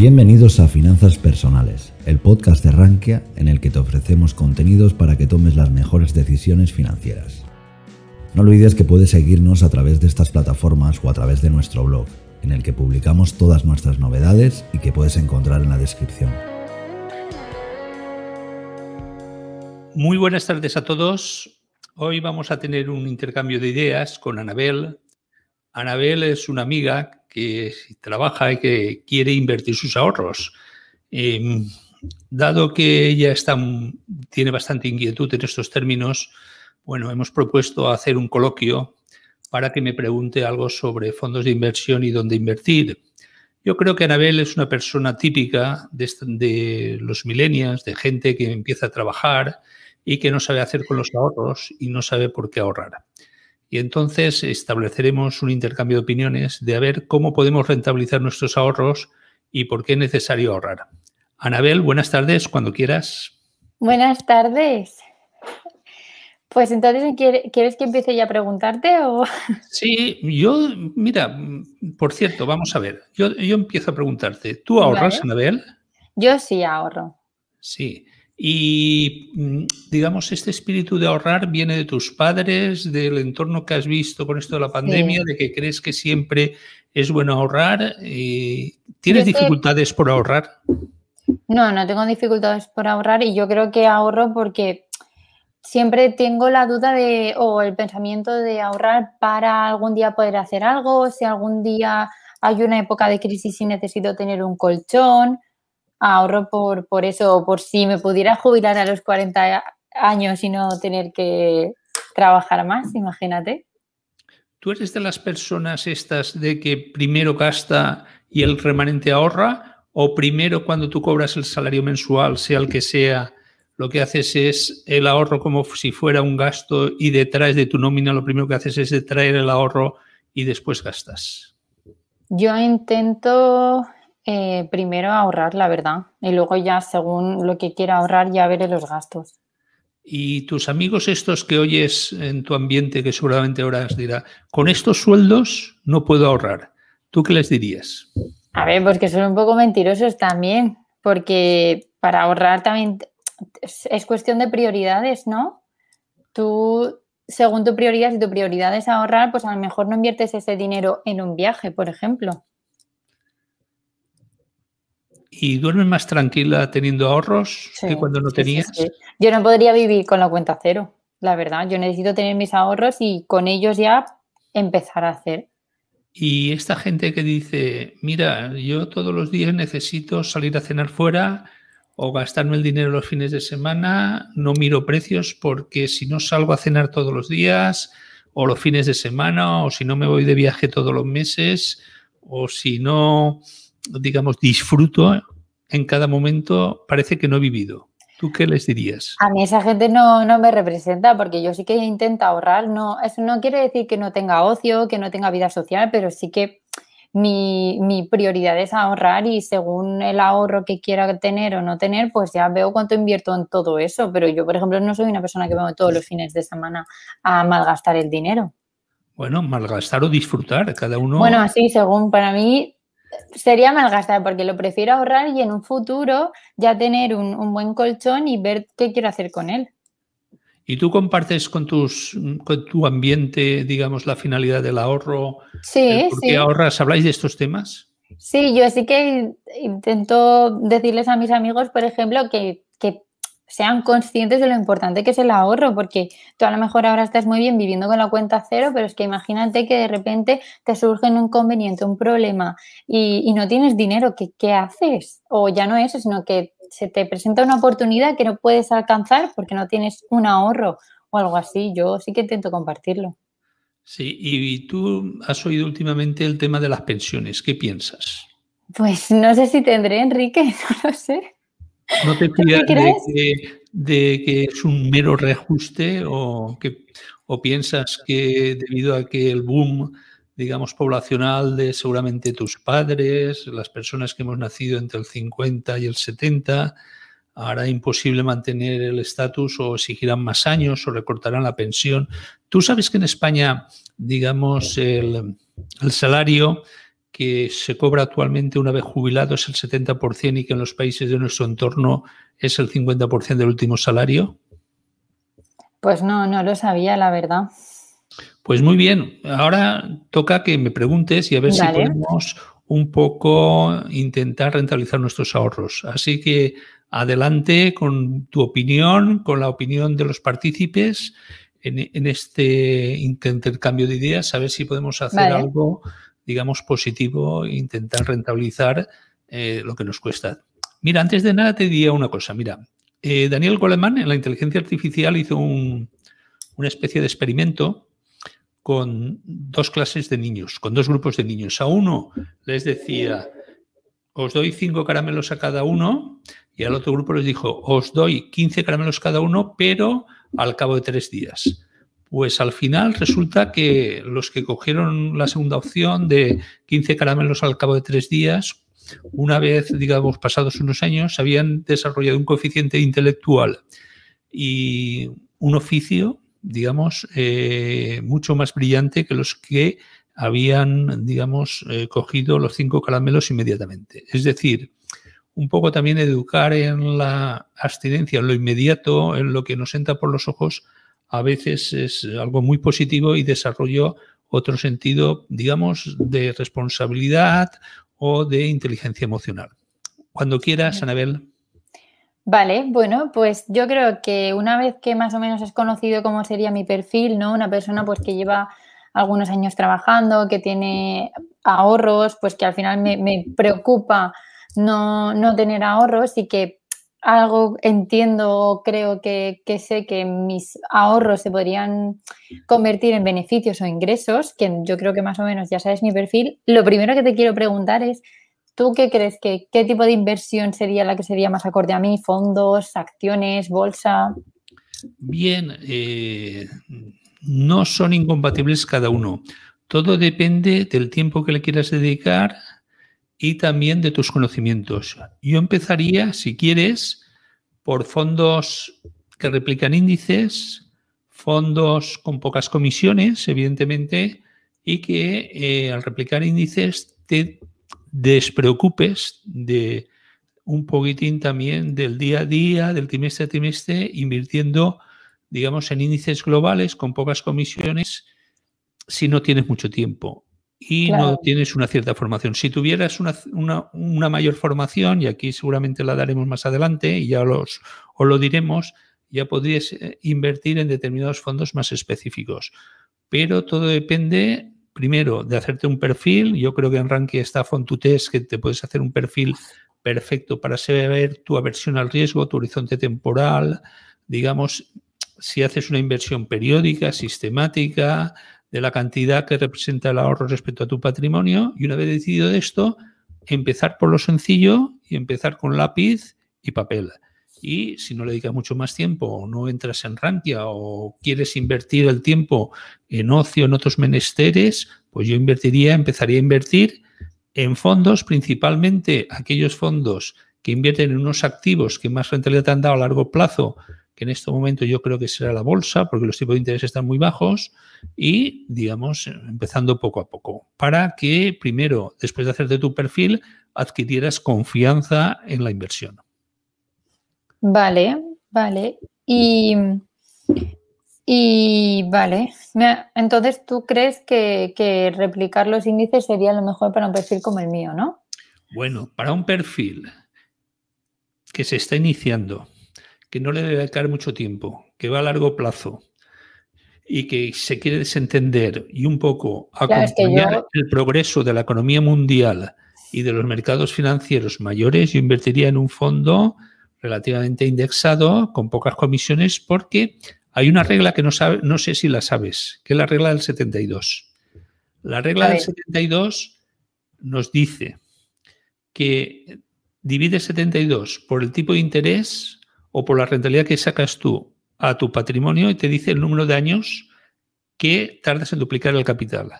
Bienvenidos a Finanzas Personales, el podcast de Rankia en el que te ofrecemos contenidos para que tomes las mejores decisiones financieras. No olvides que puedes seguirnos a través de estas plataformas o a través de nuestro blog, en el que publicamos todas nuestras novedades y que puedes encontrar en la descripción. Muy buenas tardes a todos. Hoy vamos a tener un intercambio de ideas con Anabel. Anabel es una amiga que trabaja y que quiere invertir sus ahorros. Em, dado que ella está, tiene bastante inquietud en estos términos, bueno, hemos propuesto hacer un coloquio para que me pregunte algo sobre fondos de inversión y dónde invertir. Yo creo que Anabel es una persona típica de, de los millennials, de gente que empieza a trabajar y que no sabe hacer con los ahorros y no sabe por qué ahorrar y entonces estableceremos un intercambio de opiniones de a ver cómo podemos rentabilizar nuestros ahorros y por qué es necesario ahorrar. Anabel, buenas tardes, cuando quieras. Buenas tardes. Pues entonces, ¿quieres que empiece ya a preguntarte o...? Sí, yo, mira, por cierto, vamos a ver, yo, yo empiezo a preguntarte, ¿tú ahorras, Anabel? Yo sí ahorro. Sí. Y, mm, digamos, este espíritu de ahorrar viene de tus padres, del entorno que has visto con esto de la pandemia, de que crees que siempre es bueno ahorrar. Eh, ¿Tienes dificultades por ahorrar? No, no tengo dificultades por ahorrar y yo creo que ahorro porque siempre tengo la duda de o el pensamiento de ahorrar para algún día poder hacer algo, si algún día hay una época de crisis y necesito tener un colchón ahorro por, por eso, por si me pudiera jubilar a los 40 años y no tener que trabajar más, imagínate. ¿Tú eres de las personas estas de que primero gasta y el remanente ahorra? ¿O primero cuando tú cobras el salario mensual, sea el que sea, lo que haces es el ahorro como si fuera un gasto y detrás de tu nómina lo primero que haces es traer el ahorro y después gastas? Yo intento eh, primero ahorrar, la verdad, y luego ya según lo que quiera ahorrar ya veré los gastos. Y tus amigos estos que oyes en tu ambiente, que seguramente ahora dirá, con estos sueldos no puedo ahorrar, ¿tú qué les dirías? A ver, pues que son un poco mentirosos también, porque para ahorrar también es cuestión de prioridades, ¿no? Tú, según tu prioridad, si tu prioridad es ahorrar, pues a lo mejor no inviertes ese dinero en un viaje, por ejemplo. ¿Y duermes más tranquila teniendo ahorros que cuando no tenías? Yo no podría vivir con la cuenta cero, la verdad. Yo necesito tener mis ahorros y con ellos ya empezar a hacer. Y esta gente que dice, mira, yo todos los días necesito salir a cenar fuera o gastarme el dinero los fines de semana, no miro precios porque si no salgo a cenar todos los días o los fines de semana o si no me voy de viaje todos los meses o si no digamos, disfruto en cada momento, parece que no he vivido. ¿Tú qué les dirías? A mí esa gente no, no, me representa porque yo sí que intento ahorrar. No, eso no quiere decir que no tenga ocio, que no tenga vida social, pero sí que mi, mi, prioridad es ahorrar y según el ahorro que quiera tener o no tener, pues ya veo cuánto invierto en todo eso. Pero yo, por ejemplo, no soy una persona que veo todos los fines de semana a malgastar el dinero. Bueno, malgastar o disfrutar, cada uno. Bueno, así, según para mí, sería malgastar porque lo prefiero ahorrar y en un futuro ya tener un, buen colchón y ver qué quiero hacer con él. ¿Y tú compartes con, tus, con tu ambiente, digamos, la finalidad del ahorro? Sí, ¿Por qué ahorras? ¿Habláis de estos temas? Sí, yo sí que intento decirles a mis amigos, por ejemplo, que, que sean conscientes de lo importante que es el ahorro, porque tú a lo mejor ahora estás muy bien viviendo con la cuenta cero, pero es que imagínate que de repente te surge un inconveniente, un problema y, no tienes dinero, ¿qué, ¿qué, haces? O ya no eso, sino que se te presenta una oportunidad que no puedes alcanzar porque no tienes un ahorro o algo así. Yo sí que intento compartirlo. Sí, y tú has oído últimamente el tema de las pensiones. ¿Qué piensas? Pues no sé si tendré, Enrique, no lo sé. ¿No te fías de, que es un mero reajuste o, que, o piensas que debido a que el boom, digamos, poblacional de seguramente tus padres, las personas que hemos nacido entre el 50 y el 70, hará imposible mantener el estatus o exigirán más años o recortarán la pensión. Tú sabes que en España, digamos, el, el salario que se cobra actualmente una vez jubilado es el 70% y que en los países de nuestro entorno es el 50% del último salario? Pues no, no lo sabía, la verdad. Pues muy bien, ahora toca que me preguntes y a ver si podemos un poco intentar rentabilizar nuestros ahorros. Así que adelante con tu opinión, con la opinión de los partícipes en, este intercambio de ideas, a ver si podemos hacer algo, digamos, positivo intentar rentabilizar eh, lo que nos cuesta. Mira, antes de nada te diría una cosa. Mira, eh, Daniel Goleman en la inteligencia artificial hizo una especie de experimento con dos clases de niños, con dos grupos de niños. A uno les decía, os doy cinco caramelos a cada uno, y al otro grupo les dijo, os doy 15 caramelos cada uno, pero al cabo de tres días. Pues al final resulta que los que cogieron la segunda opción de 15 caramelos al cabo de tres días, una vez, digamos, pasados unos años, habían desarrollado un coeficiente intelectual y un oficio, digamos, eh, mucho más brillante que los que habían, digamos, eh, cogido los cinco caramelos inmediatamente. Es decir, un poco también educar en la abstinencia, en lo inmediato, en lo que nos entra por los ojos, a veces es algo muy positivo y desarrollo otro sentido, digamos, de responsabilidad o de inteligencia emocional. Cuando quieras, Anabel. Vale, bueno, pues yo creo que una vez que más o menos has conocido cómo sería mi perfil, ¿no? Una persona pues que lleva algunos años trabajando, que tiene ahorros, pues que al final me, preocupa no, no, tener ahorros y que algo entiendo, creo que, que, sé que mis ahorros se podrían convertir en beneficios o ingresos, que yo creo que más o menos ya sabes mi perfil. Lo primero que te quiero preguntar es, ¿tú qué crees que qué tipo de inversión sería la que sería más acorde a mí? ¿Fondos, acciones, bolsa? Bien, eh, no son incompatibles cada uno. Todo depende del tiempo que le quieras dedicar y también de tus conocimientos. Yo empezaría, si quieres, por fondos que replican índices, fondos con pocas comisiones, evidentemente, y que eh, al replicar índices te despreocupes de un poquitín también del día a día, del trimestre a trimestre, invirtiendo, digamos, en índices globales con pocas comisiones si no tienes mucho tiempo y no tienes una cierta formación. Si tuvieras una, mayor formación, y aquí seguramente la daremos más adelante y ya los, os lo diremos, ya podrías eh, invertir en determinados fondos más específicos. Pero todo depende, primero, de hacerte un perfil. Yo creo que en Rankia está Fontutest, que te puedes hacer un perfil perfecto para saber tu aversión al riesgo, tu horizonte temporal, digamos, si haces una inversión periódica, sistemática, de la cantidad que representa el ahorro respecto a tu patrimonio y una vez decidido esto, empezar por lo sencillo y empezar con lápiz y papel. Y si no le dedicas mucho más tiempo o no entras en Rankia o quieres invertir el tiempo en ocio, en otros menesteres, pues yo invertiría, empezaría a invertir en fondos, principalmente aquellos fondos que invierten en unos activos que más rentabilidad te han dado a largo plazo que en este momento yo creo que será la bolsa, porque los tipos de interés están muy bajos, y, digamos, empezando poco a poco, para que primero, después de hacerte tu perfil, adquirieras confianza en la inversión. Vale, vale. Y, y vale, entonces tú crees que, que replicar los índices sería lo mejor para un perfil como el mío, ¿no? Bueno, para un perfil que se está iniciando, que no le debe dedicar mucho tiempo, que va a largo plazo y que se quiere desentender y un poco acompañar el progreso de la economía mundial y de los mercados financieros mayores, yo invertiría en un fondo relativamente indexado, con pocas comisiones, porque hay una regla que no, sabe, no sé si la sabes, que es la regla del 72. La regla del 72 nos dice que divide 72 por el tipo de interés o por la rentabilidad que sacas tú a tu patrimonio y te dice el número de años que tardas en duplicar el capital.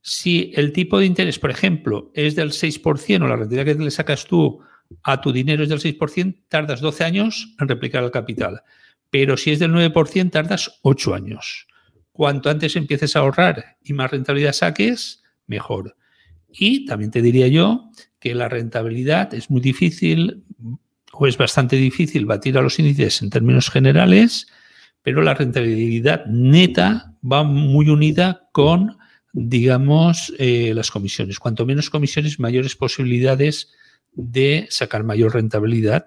Si el tipo de interés, por ejemplo, es del 6% o la rentabilidad que le sacas tú a tu dinero es del 6%, tardas 12 años en replicar el capital. Pero si es del 9%, tardas 8 años. Cuanto antes empieces a ahorrar y más rentabilidad saques, mejor. Y también te diría yo que la rentabilidad es muy difícil o es bastante difícil batir a los índices en términos generales, pero la rentabilidad neta va muy unida con, digamos, eh, las comisiones. Cuanto menos comisiones, mayores posibilidades de sacar mayor rentabilidad,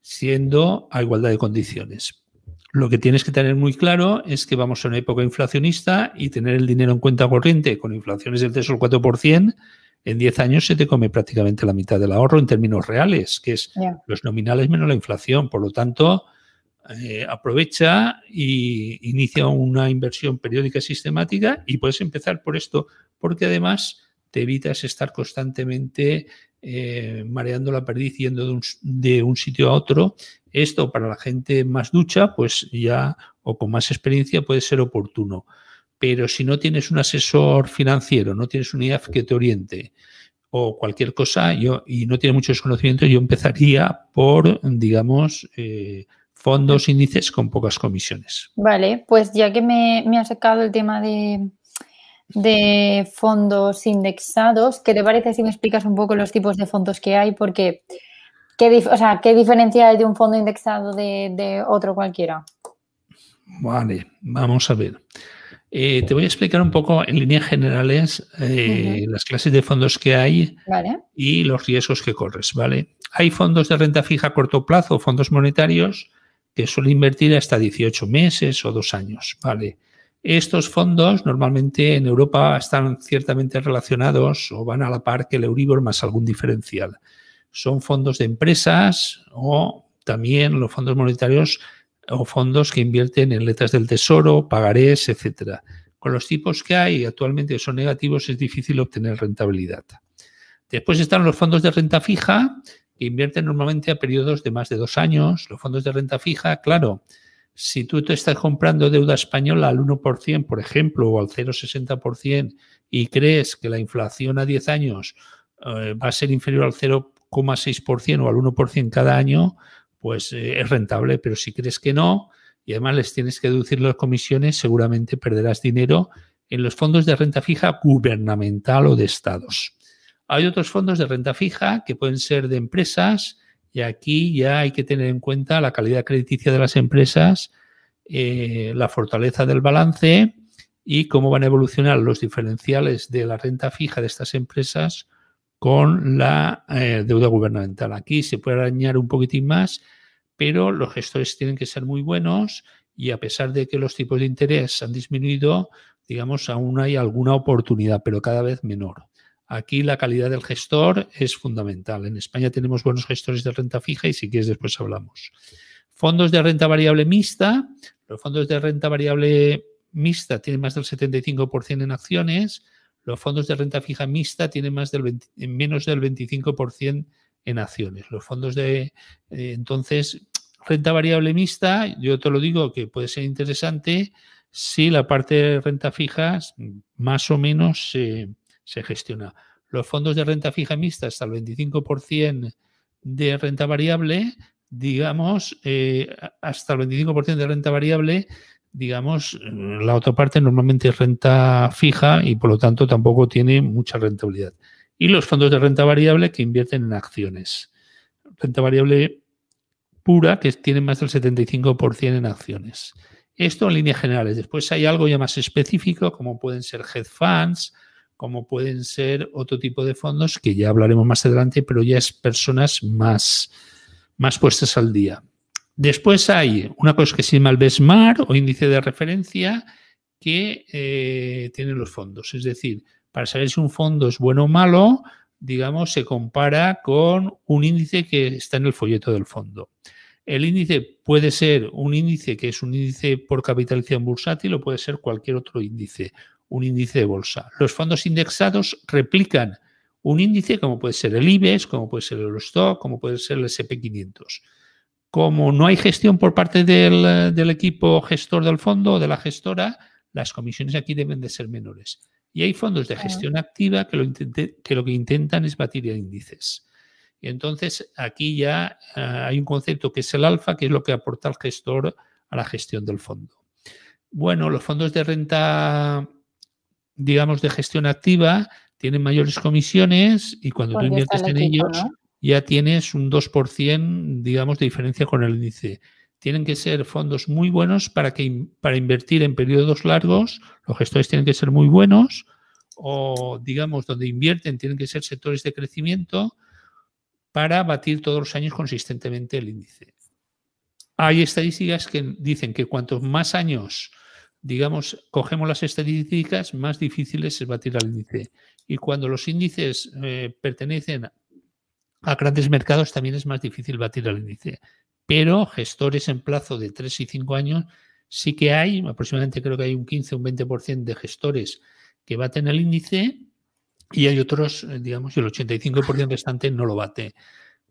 siendo a igualdad de condiciones. Lo que tienes que tener muy claro es que vamos a una época inflacionista y tener el dinero en cuenta corriente con inflaciones del 3 o el 4%, en 10 años se te come prácticamente la mitad del ahorro en términos reales, que es los nominales menos la inflación. Por lo tanto, eh, aprovecha y inicia una inversión periódica sistemática y puedes empezar por esto, porque además te evitas estar constantemente eh, mareando la perdiz yendo de un, de un, sitio a otro. Esto para la gente más ducha, pues ya o con más experiencia puede ser oportuno. Pero si no tienes un asesor financiero, no tienes un IAF que te oriente o cualquier cosa yo, y no tiene mucho desconocimiento, yo empezaría por, digamos, eh, fondos, índices con pocas comisiones. Vale, pues ya que me, me ha sacado el tema de, de fondos indexados, ¿qué te parece si me explicas un poco los tipos de fondos que hay? Porque, ¿qué, o sea, ¿qué diferencia hay de un fondo indexado de, de otro cualquiera? Vale, vamos a ver. Eh, te voy a explicar un poco en líneas generales eh, las clases de fondos que hay y los riesgos que corres, ¿vale? Hay fondos de renta fija a corto plazo, fondos monetarios, que suelen invertir hasta 18 meses o dos años, ¿vale? Estos fondos normalmente en Europa están ciertamente relacionados o van a la par que el Euribor más algún diferencial. Son fondos de empresas o también los fondos monetarios o fondos que invierten en letras del tesoro, pagarés, etcétera. Con los tipos que hay actualmente son negativos, es difícil obtener rentabilidad. Después están los fondos de renta fija, que invierten normalmente a periodos de más de dos años. Los fondos de renta fija, claro, si tú te estás comprando deuda española al 1%, por ejemplo, o al 0,60% y crees que la inflación a 10 años eh, va a ser inferior al 0,6% o al 1% cada año, pues eh, es rentable, pero si crees que no y además les tienes que deducir las comisiones, seguramente perderás dinero en los fondos de renta fija gubernamental o de estados. Hay otros fondos de renta fija que pueden ser de empresas y aquí ya hay que tener en cuenta la calidad crediticia de las empresas, eh, la fortaleza del balance y cómo van a evolucionar los diferenciales de la renta fija de estas empresas con la eh, deuda gubernamental. Aquí se puede arañar un poquitín más, pero los gestores tienen que ser muy buenos y a pesar de que los tipos de interés han disminuido, digamos, aún hay alguna oportunidad, pero cada vez menor. Aquí la calidad del gestor es fundamental. En España tenemos buenos gestores de renta fija y si quieres después hablamos. Fondos de renta variable mixta. Los fondos de renta variable mixta tienen más del 75% en acciones los fondos de renta fija mixta tienen más del menos del 25% en acciones. Los fondos de eh, entonces renta variable mixta, yo te lo digo que puede ser interesante si la parte de renta fija más o menos se, gestiona. Los fondos de renta fija mixta hasta el 25% de renta variable, digamos, eh, hasta el 25% de renta variable digamos, la otra parte normalmente es renta fija y por lo tanto tampoco tiene mucha rentabilidad. Y los fondos de renta variable que invierten en acciones. Renta variable pura que tiene más del 75% en acciones. Esto en líneas generales. Después hay algo ya más específico como pueden ser hedge funds, como pueden ser otro tipo de fondos que ya hablaremos más adelante, pero ya es personas más, más puestas al día. Después hay una cosa que se llama el benchmark o índice de referencia que eh, tiene los fondos. Es decir, para saber si un fondo es bueno o malo, digamos, se compara con un índice que está en el folleto del fondo. El índice puede ser un índice que es un índice por capitalización bursátil o puede ser cualquier otro índice, un índice de bolsa. Los fondos indexados replican un índice como puede ser el IBEX, como puede ser el Eurostock, como puede ser el SP500 como no hay gestión por parte del, equipo gestor del fondo o de la gestora, las comisiones aquí deben de ser menores. Y hay fondos de gestión activa que lo, que lo que intentan es batir índices. Y entonces aquí ya eh, hay un concepto que es el alfa, que es lo que aporta el gestor a la gestión del fondo. Bueno, los fondos de renta, digamos, de gestión activa tienen mayores comisiones y cuando tú inviertes en ellos ya tienes un 2%, digamos, de diferencia con el índice. Tienen que ser fondos muy buenos para, que, para invertir en periodos largos. Los gestores tienen que ser muy buenos o, digamos, donde invierten tienen que ser sectores de crecimiento para batir todos los años consistentemente el índice. Hay estadísticas que dicen que cuantos más años, digamos, cogemos las estadísticas, más difícil es batir al índice. Y cuando los índices eh, pertenecen a grandes mercados, también es más difícil batir al índice. Pero gestores en plazo de 3 y 5 años sí que hay, aproximadamente creo que hay un 15 o un 20% de gestores que baten el índice y hay otros, eh, digamos, el 85% restante no lo bate.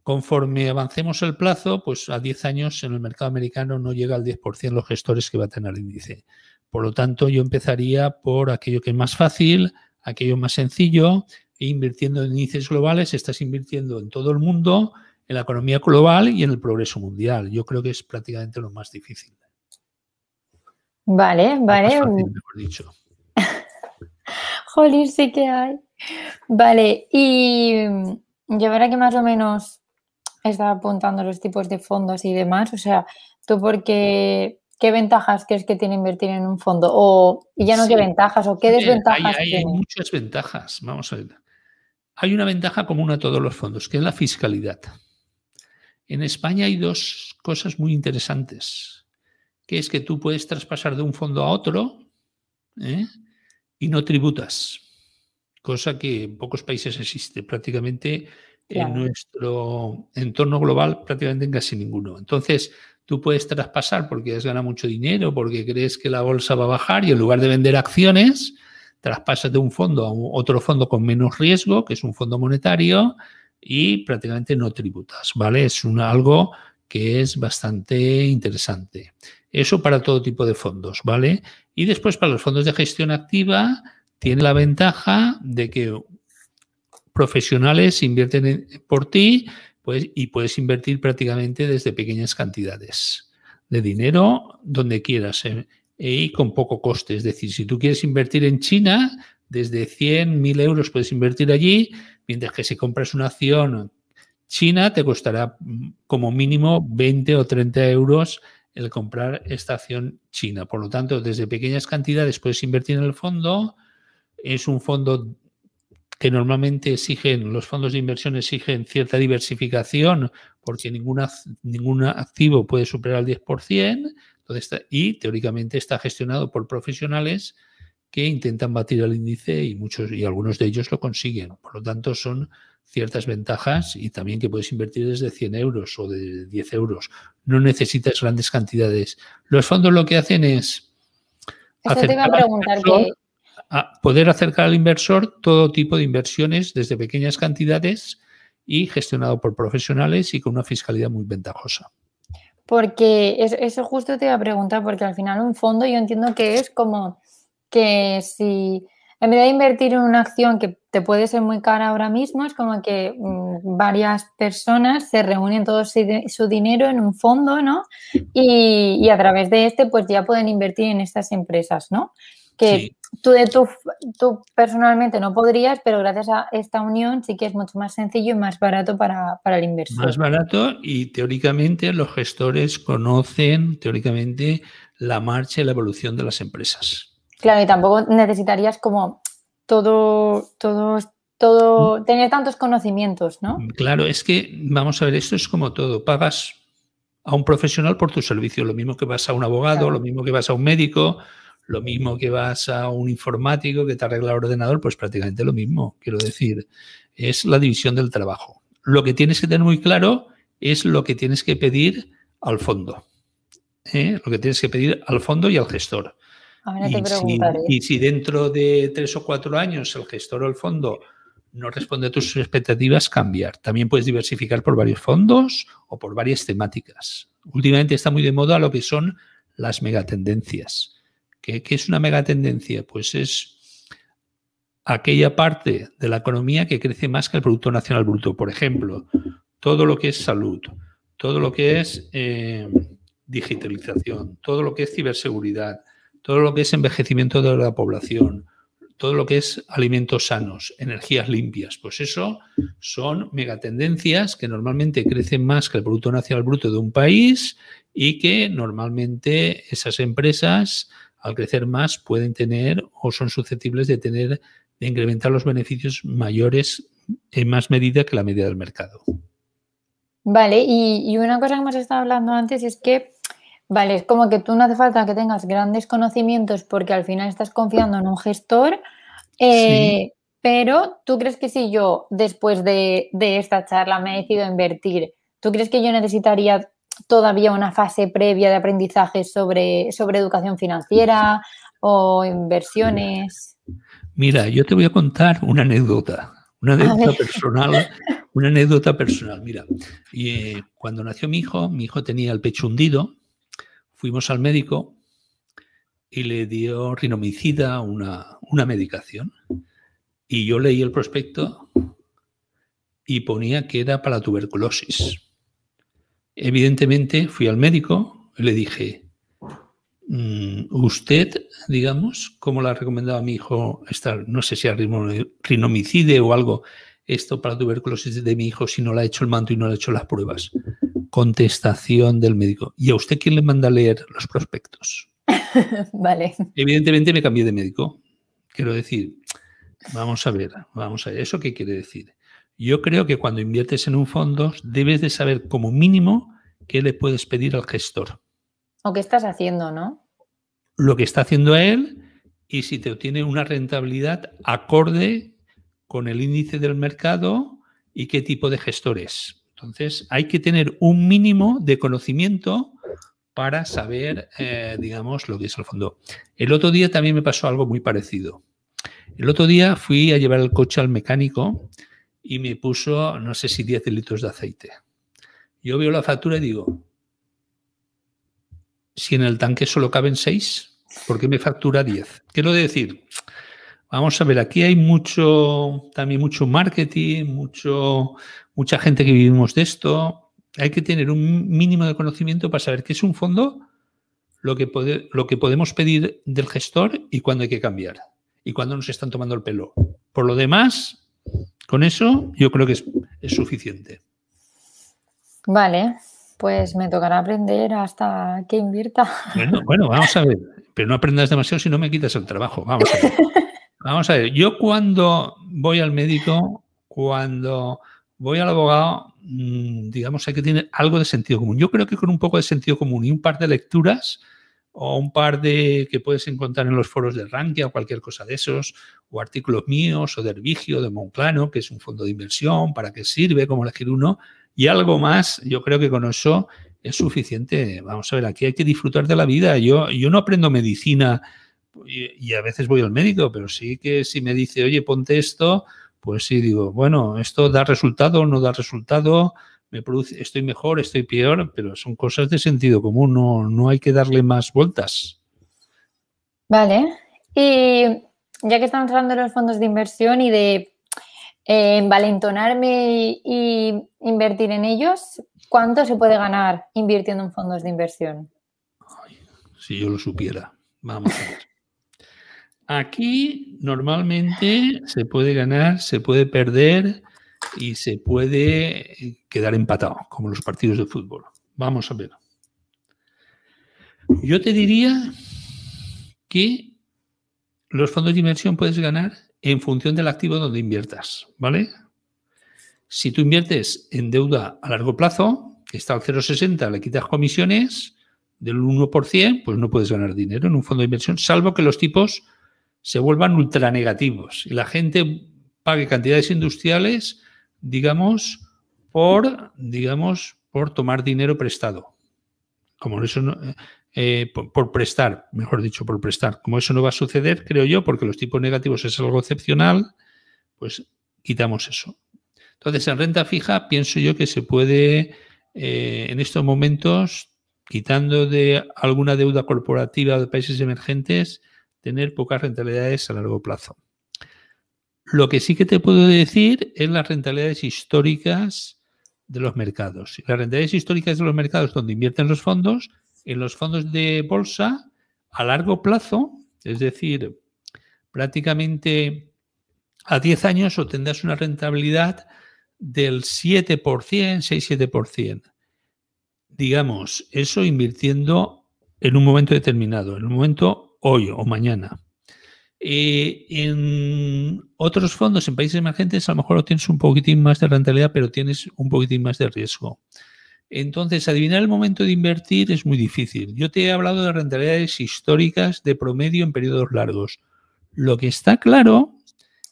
Conforme avancemos el plazo, pues a 10 años en el mercado americano no llega al 10% los gestores que baten al índice. Por lo tanto, yo empezaría por aquello que es más fácil, aquello más sencillo, invirtiendo en índices globales, estás invirtiendo en todo el mundo, en la economía global y en el progreso mundial. Yo creo que es prácticamente lo más difícil. Vale, vale. mejor dicho. Joder, sí que hay. Vale, y yo verá que más o menos estaba apuntando los tipos de fondos y demás, o sea, tú porque ¿qué ventajas crees que tiene invertir en un fondo? O y ya no qué ventajas o qué desventajas hay, hay, muchas ventajas, vamos a ver. Hay una ventaja común a todos los fondos, que es la fiscalidad. En España hay dos cosas muy interesantes, que es que tú puedes traspasar de un fondo a otro ¿eh? y no tributas cosa que en pocos países existe, prácticamente en nuestro entorno global, prácticamente en casi ninguno. Entonces, tú puedes traspasar porque has ganado mucho dinero, porque crees que la bolsa va a bajar y en lugar de vender acciones, traspasas de un fondo a otro fondo con menos riesgo, que es un fondo monetario, y prácticamente no tributas, ¿vale? Es algo que es bastante interesante. Eso para todo tipo de fondos, ¿vale? Y después para los fondos de gestión activa, tiene la ventaja de que profesionales invierten por ti pues, y puedes invertir prácticamente desde pequeñas cantidades de dinero donde quieras eh, y con poco coste. Es decir, si tú quieres invertir en China, desde 100, 1000 euros puedes invertir allí, mientras que si compras una acción china te costará mm, como mínimo 20 o 30 euros el comprar esta acción china. Por lo tanto, desde pequeñas cantidades puedes invertir en el fondo es un fondo que normalmente exigen, los fondos de inversión exigen cierta diversificación porque ninguna, ningún activo puede superar el 10%, entonces y teóricamente está gestionado por profesionales que intentan batir el índice y muchos y algunos de ellos lo consiguen. Por lo tanto, son ciertas ventajas y también que puedes invertir desde 100 euros o de 10 euros. No necesitas grandes cantidades. Los fondos lo que hacen es... Eso te iba a preguntar que a poder acercar al inversor todo tipo de inversiones desde pequeñas cantidades y gestionado por profesionales y con una fiscalidad muy ventajosa. Porque eso justo te iba a preguntar, porque al final un fondo yo entiendo que es como que si en vez de invertir en una acción que te puede ser muy cara ahora mismo, es como que mm, varias personas se reúnen todo su, dinero en un fondo, ¿no? Y, y, a través de este, pues ya pueden invertir en estas empresas, ¿no? Que tú, de tu, tú personalmente no podrías, pero gracias a esta unión sí que es mucho más sencillo y más barato para, para el inversor. Más barato y teóricamente los gestores conocen teóricamente la marcha y la evolución de las empresas. Claro, y tampoco necesitarías como todo, todo, todo, mm. tener tantos conocimientos, ¿no? Claro, es que, vamos a ver, esto es como todo, pagas a un profesional por tu servicio, lo mismo que vas a un abogado, lo mismo que vas a un médico, lo mismo que vas a un informático que te arregla el ordenador, pues prácticamente lo mismo. Quiero decir, es la división del trabajo. Lo que tienes que tener muy claro es lo que tienes que pedir al fondo. ¿eh? Lo que tienes que pedir al fondo y al gestor. y, si, y si dentro de tres o cuatro años el gestor o el fondo no responde a tus expectativas, cambiar. También puedes diversificar por varios fondos o por varias temáticas. Últimamente está muy de moda lo que son las megatendencias. ¿Qué, es una megatendencia? Pues es aquella parte de la economía que crece más que el Producto Nacional Bruto. Por ejemplo, todo lo que es salud, todo lo que es eh, digitalización, todo lo que es ciberseguridad, todo lo que es envejecimiento de la población, todo lo que es alimentos sanos, energías limpias. Pues eso son megatendencias que normalmente crecen más que el Producto Nacional Bruto de un país y que normalmente esas empresas, al crecer más, pueden tener o son susceptibles de tener, de incrementar los beneficios mayores en más medida que la media del mercado. Vale, y, una cosa que hemos estado hablando antes es que, vale, es como que tú no hace falta que tengas grandes conocimientos porque al final estás confiando en un gestor, eh, pero tú crees que si yo después de, esta charla me he decidido invertir, ¿tú crees que yo necesitaría todavía una fase previa de aprendizaje sobre, sobre educación financiera o inversiones? Mira, yo te voy a contar una anécdota. Una anécdota personal, una anécdota personal. Mira, y, eh, cuando nació mi hijo, mi hijo tenía el pecho hundido, fuimos al médico y le dio rinomicida, una, una medicación. Y yo leí el prospecto y ponía que era para tuberculosis. Evidentemente fui al médico y le dije, mm, usted, digamos, como le ha recomendado a mi hijo estar, no sé si a rinomicide o algo, esto para tuberculosis de mi hijo, si no le ha hecho el manto y no le ha hecho las pruebas. Contestación del médico. ¿Y a usted quién le manda a leer los prospectos? vale. Evidentemente me cambié de médico. Quiero decir, vamos a ver, vamos a ver. ¿Eso qué quiere decir? Yo creo que cuando inviertes en un fondo debes de saber como mínimo qué le puedes pedir al gestor. O qué estás haciendo, ¿no? Lo que está haciendo él y si te obtiene una rentabilidad acorde con el índice del mercado y qué tipo de gestor es. Entonces, hay que tener un mínimo de conocimiento para saber, eh, digamos, lo que es el fondo. El otro día también me pasó algo muy parecido. El otro día fui a llevar el coche al mecánico y me puso, no sé si 10 litros de aceite. Yo veo la factura y digo, si en el tanque solo caben 6, ¿por qué me factura 10? Quiero decir, vamos a ver, aquí hay mucho, también mucho marketing, mucho, mucha gente que vivimos de esto hay que tener un mínimo de conocimiento para saber qué es un fondo, lo que, lo que podemos pedir del gestor y cuándo hay que cambiar y cuándo nos están tomando el pelo. Por lo demás, con eso yo creo que es, suficiente. Vale, pues me tocará aprender hasta que invierta. Bueno, bueno, vamos a ver, pero no aprendas demasiado si no me quitas el trabajo. Vamos a ver. Vamos a ver, yo cuando voy al médico, cuando voy al abogado, mm, digamos, hay que tener algo de sentido común. Yo creo que con un poco de sentido común y un par de lecturas o un par de que puedes encontrar en los foros de Rankia o cualquier cosa de esos, o artículos míos o de Hervigio, de Monclano, que es un fondo de inversión, para qué sirve, cómo elegir uno, y algo más, yo creo que con eso es suficiente. Vamos a ver, aquí hay que disfrutar de la vida. Yo, yo no aprendo medicina y, y a veces voy al médico, pero sí que si me dice, oye, ponte esto, pues sí, digo, bueno, esto da resultado, no da resultado, me produce, estoy mejor, estoy peor, pero son cosas de sentido común, no, hay que darle más vueltas. Vale. Y ya que estamos hablando de los fondos de inversión y de eh, envalentonarme y invertir en ellos, ¿cuánto se puede ganar invirtiendo en fondos de inversión? si yo lo supiera. Vamos a ver. Aquí normalmente se puede ganar, se puede perder y se puede quedar empatado, como los partidos de fútbol. Vamos a ver. Yo te diría que los fondos de inversión puedes ganar en función del activo donde inviertas, ¿vale? Si tú inviertes en deuda a largo plazo, que está al 0,60, le quitas comisiones del 1%, pues no puedes ganar dinero en un fondo de inversión, salvo que los tipos se vuelvan ultra negativos y la gente pague cantidades industriales, digamos, por, digamos, por tomar dinero prestado. Como eso no, eh, por, prestar, mejor dicho, por prestar. Como eso no va a suceder, creo yo, porque los tipos negativos es algo excepcional, pues quitamos eso. Entonces, en renta fija, pienso yo que se puede, eh, en estos momentos, quitando de alguna deuda corporativa de países emergentes, tener pocas rentabilidades a largo plazo. Lo que sí que te puedo decir es las rentabilidades históricas de los mercados. Las rentabilidades históricas de los mercados donde invierten los fondos, en los fondos de bolsa a largo plazo, es decir, prácticamente a 10 años obtendrás una rentabilidad del 7%, 6-7%. Digamos, eso invirtiendo en un momento determinado, en un momento hoy o mañana. Eh, en otros fondos, en países emergentes, a lo mejor tienes un poquitín más de rentabilidad, pero tienes un poquitín más de riesgo. Entonces, adivinar el momento de invertir es muy difícil. Yo te he hablado de rentabilidades históricas de promedio en periodos largos. Lo que está claro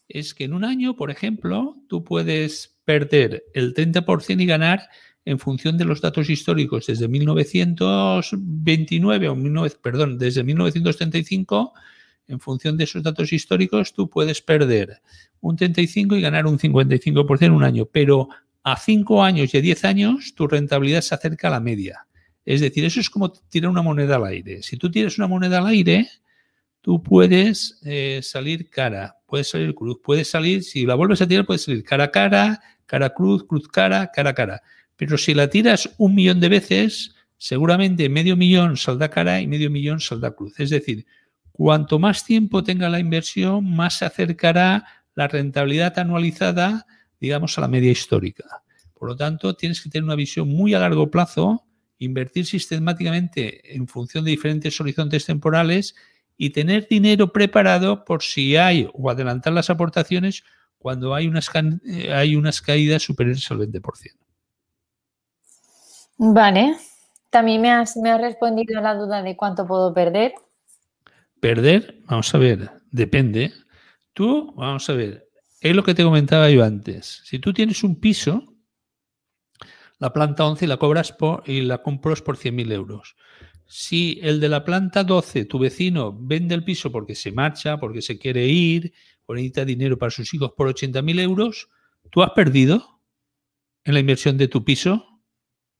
es que en un año, por ejemplo, tú puedes perder el 30% y ganar en función de los datos históricos desde 1929 o perdón, desde 1935, en función de esos datos históricos, tú puedes perder un 35 y ganar un 55% en un año, pero a 5 años y a 10 años tu rentabilidad se acerca a la media. Es decir, eso es como tirar una moneda al aire. Si tú tienes una moneda al aire, tú puedes eh, salir cara, puedes salir cruz, puedes salir, si la vuelves a tirar, puedes salir cara a cara, cara cruz, cruz cara, cara a cara. Pero si la tiras un millón de veces, seguramente medio millón saldrá cara y medio millón saldrá cruz. Es decir, cuanto más tiempo tenga la inversión, más se acercará la rentabilidad anualizada, digamos, a la media histórica. Por lo tanto, tienes que tener una visión muy a largo plazo, invertir sistemáticamente en función de diferentes horizontes temporales y tener dinero preparado por si hay o adelantar las aportaciones cuando hay unas, eh, hay unas caídas superiores al 20%. Vale. También me has, me has respondido a la duda de cuánto puedo perder. Perder, vamos a ver, depende. Tú, vamos a ver, es lo que te comentaba yo antes. Si tú tienes un piso, la planta 11 la cobras por, y la compras por 100.000 euros. Si el de la planta 12, tu vecino, vende el piso porque se marcha, porque se quiere ir, o necesita dinero para sus hijos por 80.000 euros, ¿tú has perdido en la inversión de tu piso?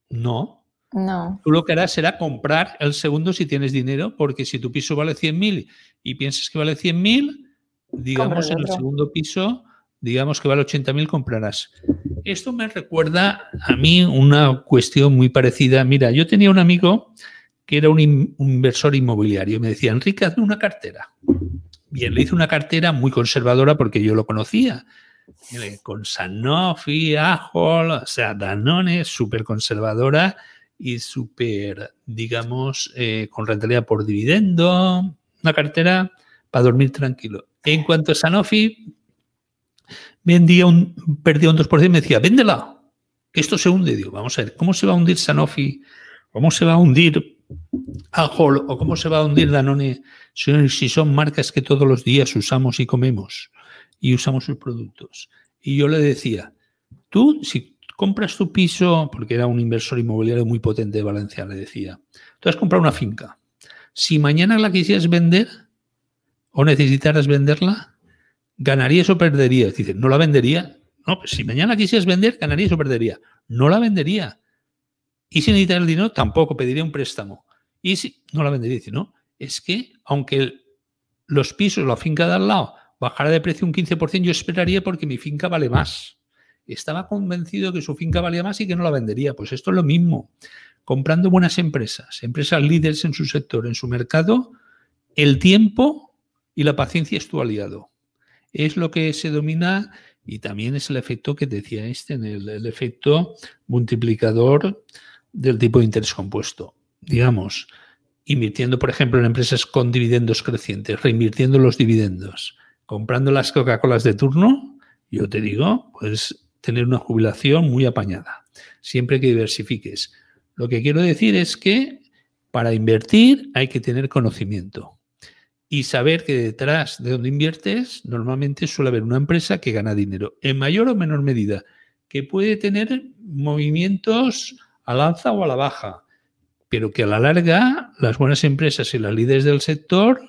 No. No. Tú lo que harás será comprar el segundo si tienes dinero, porque si tu piso vale 100.000 y piensas que vale 100.000, digamos en el segundo piso, digamos que vale 80.000, comprarás. Esto me recuerda a mí una cuestión muy parecida. Mira, yo tenía un amigo que era un, inversor inmobiliario. Me decía, Enrique, hazme una cartera. Bien, le hice una cartera muy conservadora porque yo lo conocía. Con Sanofi, Ajol, o sea, Danone, súper conservadora y súper, digamos, eh, con rentabilidad por dividendo. Una cartera para dormir tranquilo. En cuanto a Sanofi, vendía un, perdía un 2% y me decía, véndela, que esto se hunde. Digo, vamos a ver, ¿cómo se va a hundir Sanofi? ¿Cómo se va a hundir Ajol o cómo se va a hundir Danone si son marcas que todos los días usamos y comemos y usamos sus productos. Y yo le decía, tú si compras tu piso, porque era un inversor inmobiliario muy potente de Valencia, le decía, tú has comprado una finca. Si mañana la quisieras vender o necesitaras venderla, ¿ganarías o perderías? Dice, no la vendería. No, pues si mañana quisieras vender, ganarías o perdería. No la vendería. Y si necesita el dinero, tampoco pediría un préstamo. Y si no la vendería, dice, no, es que aunque los pisos, la finca de al lado, bajara de precio un 15%, yo esperaría porque mi finca vale más. Estaba convencido que su finca valía más y que no la vendería. Pues esto es lo mismo. Comprando buenas empresas, empresas líderes en su sector, en su mercado, el tiempo y la paciencia es tu aliado. Es lo que se domina y también es el efecto que decía este, el, el efecto multiplicador del tipo de interés compuesto. Digamos, invirtiendo, por ejemplo, en empresas con dividendos crecientes, reinvirtiendo los dividendos, comprando las Coca-Colas de turno, yo te digo, pues tener una jubilación muy apañada, siempre que diversifiques. Lo que quiero decir es que para invertir hay que tener conocimiento y saber que detrás de donde inviertes normalmente suele haber una empresa que gana dinero, en mayor o menor medida, que puede tener movimientos al alza o a la baja, pero que a la larga las buenas empresas y las líderes del sector,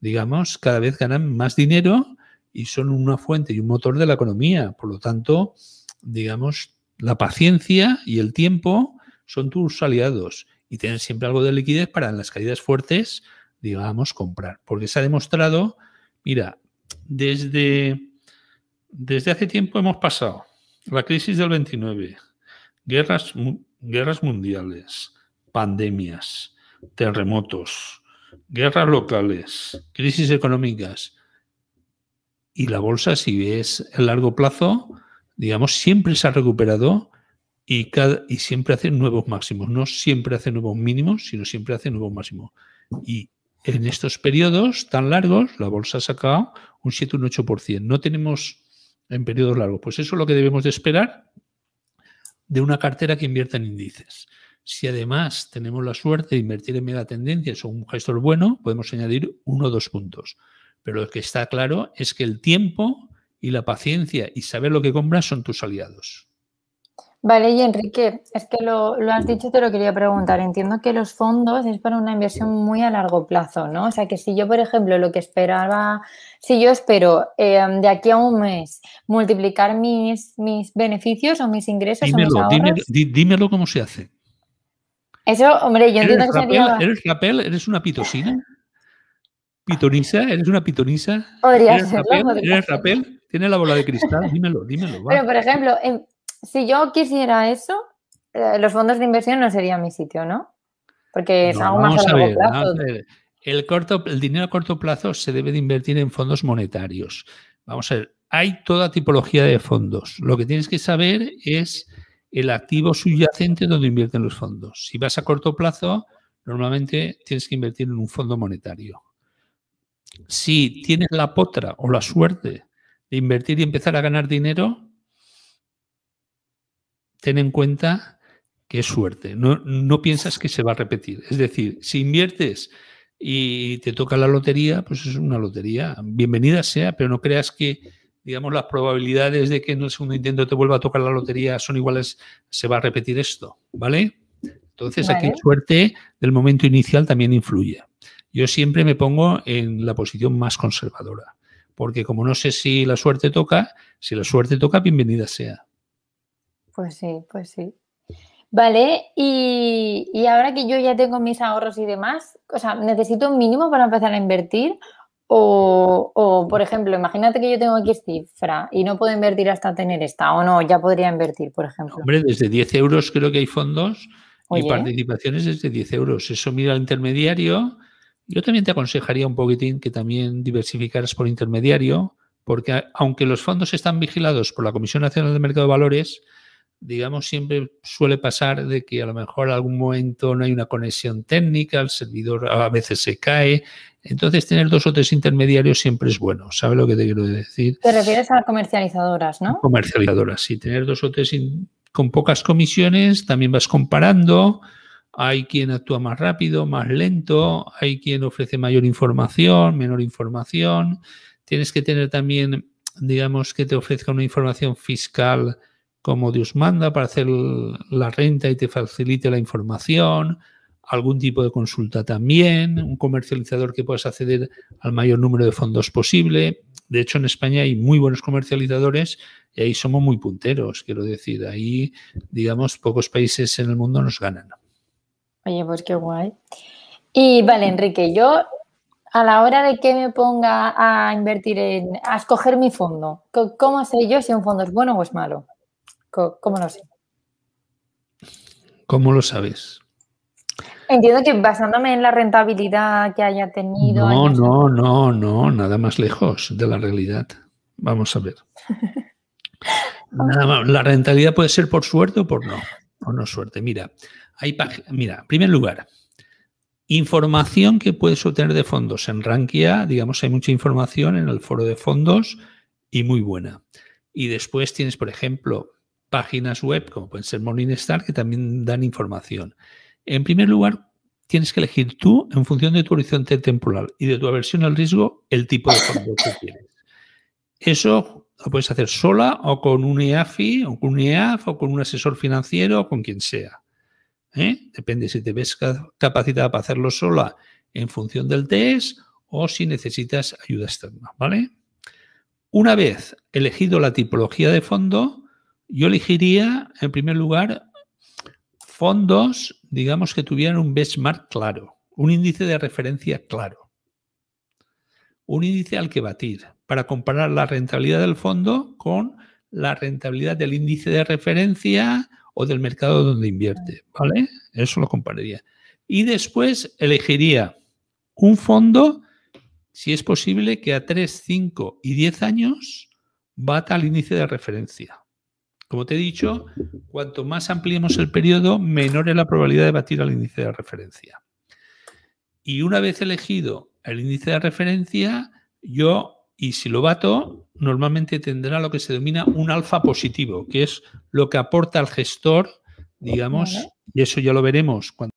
digamos, cada vez ganan más dinero y son una fuente y un motor de la economía. Por lo tanto, digamos, la paciencia y el tiempo son tus aliados y tener siempre algo de liquidez para en las caídas fuertes, digamos, comprar. Porque se ha demostrado, mira, desde, desde hace tiempo hemos pasado la crisis del 29, guerras guerras mundiales, pandemias, terremotos, guerras locales, crisis económicas. Y la bolsa, si ves el largo plazo, digamos, siempre se ha recuperado y, cada, y siempre hace nuevos máximos. No siempre hace nuevos mínimos, sino siempre hace nuevos máximos. Y en estos periodos tan largos, la bolsa ha sacado un 7, un 8%. No tenemos en periodos largos. Pues eso es lo que debemos de esperar de una cartera que invierta en índices. Si además tenemos la suerte de invertir en megatendencias o un gestor bueno, podemos añadir uno o dos puntos. Pero lo que está claro es que el tiempo y la paciencia y saber lo que compras son tus aliados. Vale, y Enrique, es que lo, has dicho, te lo quería preguntar. Entiendo que los fondos es para una inversión muy a largo plazo, ¿no? O sea, que si yo, por ejemplo, lo que esperaba, si yo espero em, de aquí a un mes multiplicar mis, mis beneficios o mis ingresos dímelo, o mis ahorros, dímelo, cómo se hace. Eso, hombre, yo entiendo que sería... ¿Eres rapel? ¿Eres una pitosina? ¿Pitonisa? ¿Eres una pitonisa? Podría ¿Eres serlo. ¿Eres rapel? ¿Tienes la bola de cristal? Dímelo, dímelo. Pero, por ejemplo, si yo quisiera eso, eh, los fondos de inversión no sería mi sitio, ¿no? Porque es algo más a largo plazo. El, corto, el dinero a corto plazo se debe de invertir en fondos monetarios. Vamos a ver, hay toda tipología de fondos. Lo que tienes que saber es el activo subyacente donde invierten los fondos. Si vas a corto plazo, normalmente tienes que invertir en un fondo monetario. Si tienes la potra o la suerte de invertir y empezar a ganar dinero, ten en cuenta que es suerte. No, piensas que se va a repetir. Es decir, si inviertes y te toca la lotería, pues es una lotería. Bienvenida sea, pero no creas que, digamos, las probabilidades de que en el segundo intento te vuelva a tocar la lotería son iguales, se va a repetir esto, ¿vale? Entonces aquí suerte del momento inicial también influye. Yo siempre me pongo en la posición más conservadora, porque como no sé si la suerte toca, si la suerte toca, bienvenida sea. Pues sí, pues sí. Vale, y, ahora que yo ya tengo mis ahorros y demás, o sea, ¿necesito un mínimo para empezar a invertir? O, por ejemplo, imagínate que yo tengo X cifra y no puedo invertir hasta tener esta, o no, ya podría invertir, por ejemplo. Hombre, desde 10 euros creo que hay fondos y participaciones desde 10 euros. Eso mira al intermediario. Yo también te aconsejaría un poquitín que también diversificaras por intermediario, porque aunque los fondos están vigilados por la Comisión Nacional de Mercado de Valores, digamos, siempre suele pasar de que a lo mejor en algún momento no hay una conexión técnica, el servidor a veces se cae. Entonces, tener dos o tres intermediarios siempre es bueno. ¿Sabe lo que te quiero decir? Te refieres a comercializadoras, ¿no? Comercializadoras, sí. Tener dos o tres con pocas comisiones, también vas comparando. Hay quien actúa más rápido, más lento, hay quien ofrece mayor información, menor información. Tienes que tener también, digamos, que te ofrezca una información fiscal como Dios manda para hacer la renta y te facilite la información, algún tipo de consulta también, un comercializador que puedas acceder al mayor número de fondos posible. De hecho, en España hay muy buenos comercializadores y ahí somos muy punteros, quiero decir, ahí, digamos, pocos países en el mundo nos ganan. Oye, pues qué guay. Y vale, Enrique, yo a la hora de que me ponga a invertir en, a escoger mi fondo, ¿cómo sé yo si un fondo es bueno o es malo? ¿Cómo lo sé? ¿Cómo lo sabes? Entiendo que basándome en la rentabilidad que haya tenido. No, no, no, no, nada más lejos de la realidad. Vamos a ver. la rentabilidad puede ser por suerte o por no, o no suerte. Mira, hay mira, en primer lugar, información que puedes obtener de fondos. En Rankia, digamos, hay mucha información en el foro de fondos y muy buena. Y después tienes, por ejemplo, páginas web, como pueden ser Morningstar, que también dan información. En primer lugar, tienes que elegir tú, en función de tu horizonte temporal y de tu aversión al riesgo, el tipo de fondo que quieres. Eso lo puedes hacer sola o con un EAFI, o con un EAF, o con un asesor financiero, o con quien sea. ¿Eh? Depende si te ves capacitada para hacerlo sola en función del test o si necesitas ayuda externa, ¿vale? Una vez elegido la tipología de fondo, yo elegiría, en primer lugar, fondos, digamos, que tuvieran un benchmark claro, un índice de referencia claro, un índice al que batir para comparar la rentabilidad del fondo con la rentabilidad del índice de referencia o del mercado donde invierte, ¿vale? Eso lo compararía. Y después elegiría un fondo si es posible que a 3, 5 y 10 años bata el índice de referencia. Como te he dicho, cuanto más ampliemos el periodo, menor es la probabilidad de batir al índice de referencia. Y una vez elegido el índice de referencia, yo, y si lo bato, normalmente tendrá lo que se denomina un alfa positivo, que es lo que aporta al gestor, digamos, y eso ya lo veremos cuando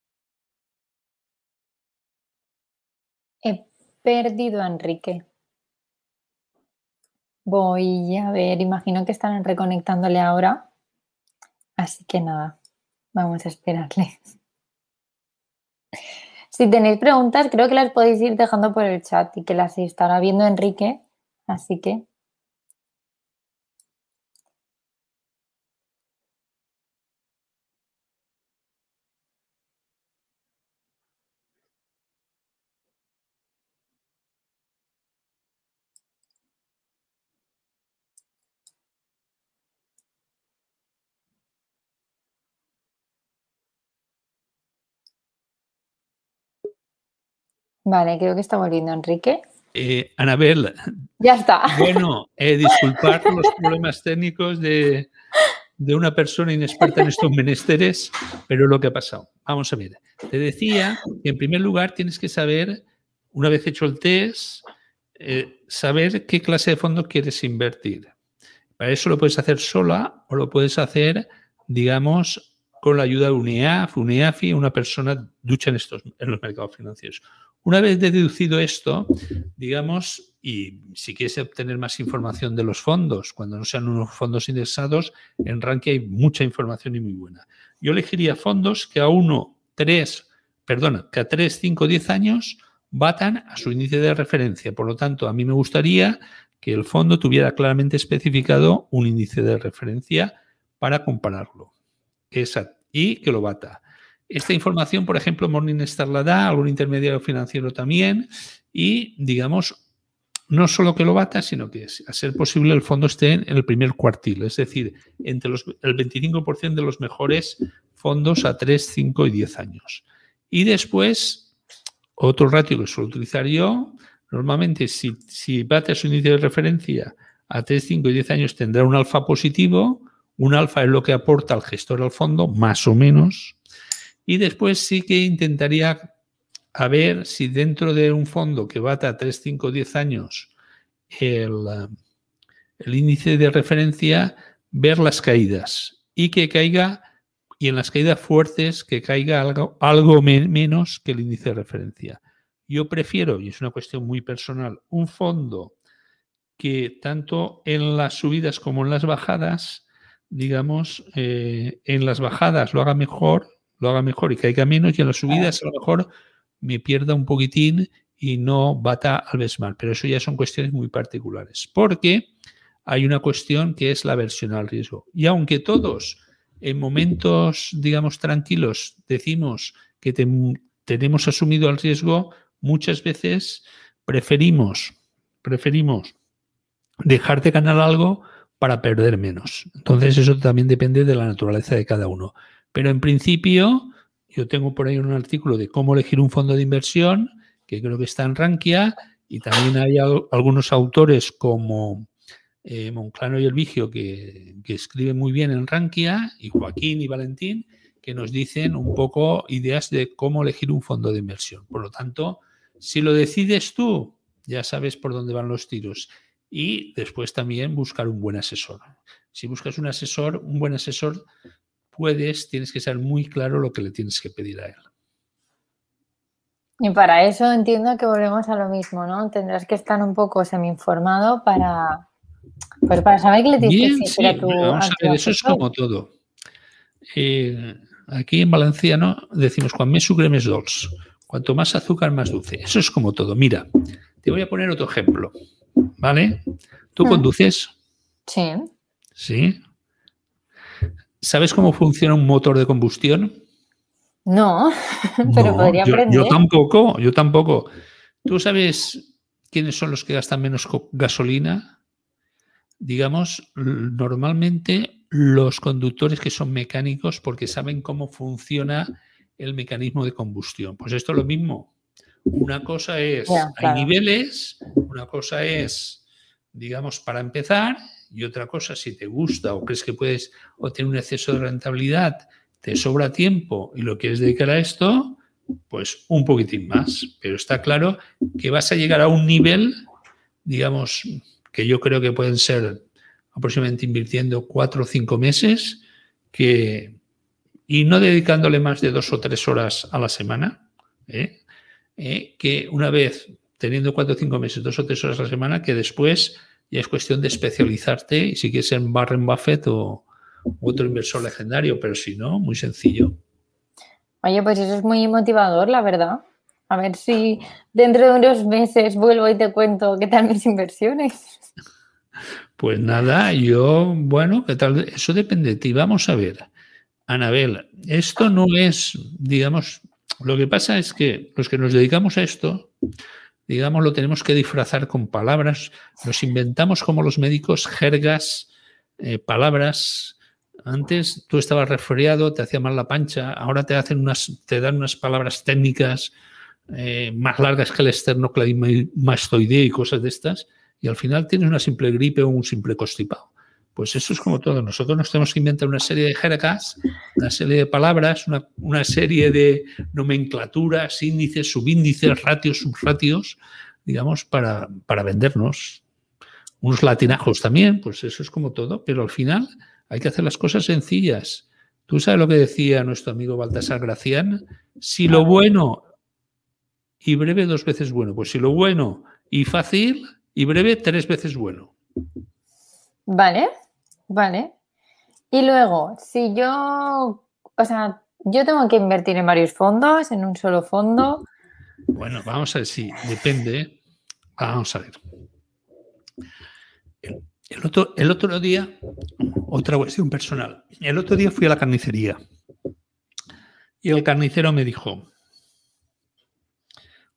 He perdido a Enrique. Voy a ver, imagino que están reconectándole ahora. Así que nada, vamos a esperarle. Si tenéis preguntas, creo que las podéis ir dejando por el chat y que las estará viendo Enrique. Así que Vale, creo que está volviendo Enrique. Eh, Anabel. Ya está. Bueno, eh, disculpar los problemas técnicos de, una persona inexperta en estos menesteres, pero lo que ha pasado. Vamos a ver. Te decía que en primer lugar tienes que saber, una vez hecho el test, eh, saber qué clase de fondo quieres invertir. Para eso lo puedes hacer sola o lo puedes hacer, digamos, con la ayuda de un IAF, un IAFI, una persona ducha en, estos, en los mercados financieros. Una vez deducido esto, digamos, y si quieres obtener más información de los fondos, cuando no sean unos fondos indexados, en Rankia hay mucha información y muy buena. Yo elegiría fondos que a uno, tres, perdona, que a tres, cinco, diez años batan a su índice de referencia. Por lo tanto, a mí me gustaría que el fondo tuviera claramente especificado un índice de referencia para compararlo. y que lo bata. Esta información, por ejemplo, Morningstar la da, algún intermediario financiero también, y digamos, no solo que lo bata, sino que, a ser posible, el fondo esté en el primer cuartil, es decir, entre los, el 25% de los mejores fondos a 3, 5 y 10 años. Y después, otro ratio que suelo utilizar yo, normalmente si, si bate su índice de referencia a 3, 5 y 10 años tendrá un alfa positivo, un alfa es lo que aporta al gestor al fondo, más o menos, y después sí que intentaría a ver si dentro de un fondo que bata a 3, 5, 10 años el, el índice de referencia, ver las caídas y que caiga, y en las caídas fuertes, que caiga algo, algo menos que el índice de referencia. Yo prefiero, y es una cuestión muy personal, un fondo que tanto en las subidas como en las bajadas, digamos, eh, en las bajadas lo haga mejor lo haga mejor y caiga menos y en las subidas a lo mejor me pierda un poquitín y no bata al mal. Pero eso ya son cuestiones muy particulares. Porque hay una cuestión que es la aversión al riesgo. Y aunque todos en momentos, digamos, tranquilos decimos que tenemos asumido el riesgo, muchas veces preferimos, preferimos dejar de ganar algo para perder menos. Entonces eso también depende de la naturaleza de cada uno. Pero en principio, yo tengo por ahí un artículo de cómo elegir un fondo de inversión, que creo que está en Rankia, y también hay algunos autores como eh, Monclano y El Vigio que, que escriben muy bien en Rankia, y Joaquín y Valentín, que nos dicen un poco ideas de cómo elegir un fondo de inversión. Por lo tanto, si lo decides tú, ya sabes por dónde van los tiros. Y después también buscar un buen asesor. Si buscas un asesor, un buen asesor puedes, tienes que ser muy claro lo que le tienes que pedir a él. Y para eso entiendo que volvemos a lo mismo, ¿no? Tendrás que estar un poco semi-informado para, pues para saber qué le tienes que decir a tu Vamos a ver, eso es como todo. Eh, aquí en valenciano decimos, cuando me sucre dolç. Cuanto más azúcar, más dulce. Eso es como todo. Mira, te voy a poner otro ejemplo, ¿vale? ¿Tú mm. conduces? Sí. ¿Sí? ¿Sabes cómo funciona un motor de combustión? No, pero podría aprender. Yo, tampoco, yo tampoco. ¿Tú sabes quiénes son los que gastan menos gasolina? Digamos, normalmente los conductores que son mecánicos porque saben cómo funciona el mecanismo de combustión. Pues esto es lo mismo. Una cosa es, hay niveles, una cosa es, digamos, para empezar, y otra cosa, si te gusta o crees que puedes obtener un exceso de rentabilidad, te sobra tiempo y lo quieres dedicar a esto, pues un poquitín más. Pero está claro que vas a llegar a un nivel, digamos, que yo creo que pueden ser aproximadamente invirtiendo cuatro o cinco meses, que, y no dedicándole más de dos o tres horas a la semana, ¿eh? ¿Eh? que una vez teniendo cuatro o cinco meses, dos o tres horas a la semana, que después ya es cuestión de especializarte y si quieres ser Warren Buffett o otro inversor legendario, pero si no, muy sencillo. Oye, pues eso es muy motivador, la verdad. A ver si dentro de unos meses vuelvo y te cuento qué tal mis inversiones. Pues nada, yo, bueno, ¿qué tal? Eso depende de ti. Vamos a ver, Anabel, esto no es, digamos, lo que pasa es que los que nos dedicamos a esto, digamos, lo tenemos que disfrazar con palabras, nos inventamos como los médicos jergas, eh, palabras. Antes tú estabas resfriado, te hacía mal la pancha, ahora te hacen unas, te dan unas palabras técnicas eh, más largas que el esternocleidomastoidea y cosas de estas, y al final tienes una simple gripe o un simple constipado. Pues eso es como todo. Nosotros nos tenemos que inventar una serie de jergas, una serie de palabras, una, serie de nomenclaturas, índices, subíndices, ratios, subratios, digamos, para, para vendernos. Unos latinajos también, pues eso es como todo. Pero al final hay que hacer las cosas sencillas. Tú sabes lo que decía nuestro amigo Baltasar Gracián. Si lo bueno y breve, dos veces bueno. Pues si lo bueno y fácil y breve, tres veces bueno. Vale, Vale. Y luego, si yo, o sea, yo tengo que invertir en varios fondos, en un solo fondo. Bueno, vamos a ver si depende. Vamos a ver. El, otro, el otro día, otra cuestión personal. El otro día fui a la carnicería y el carnicero me dijo,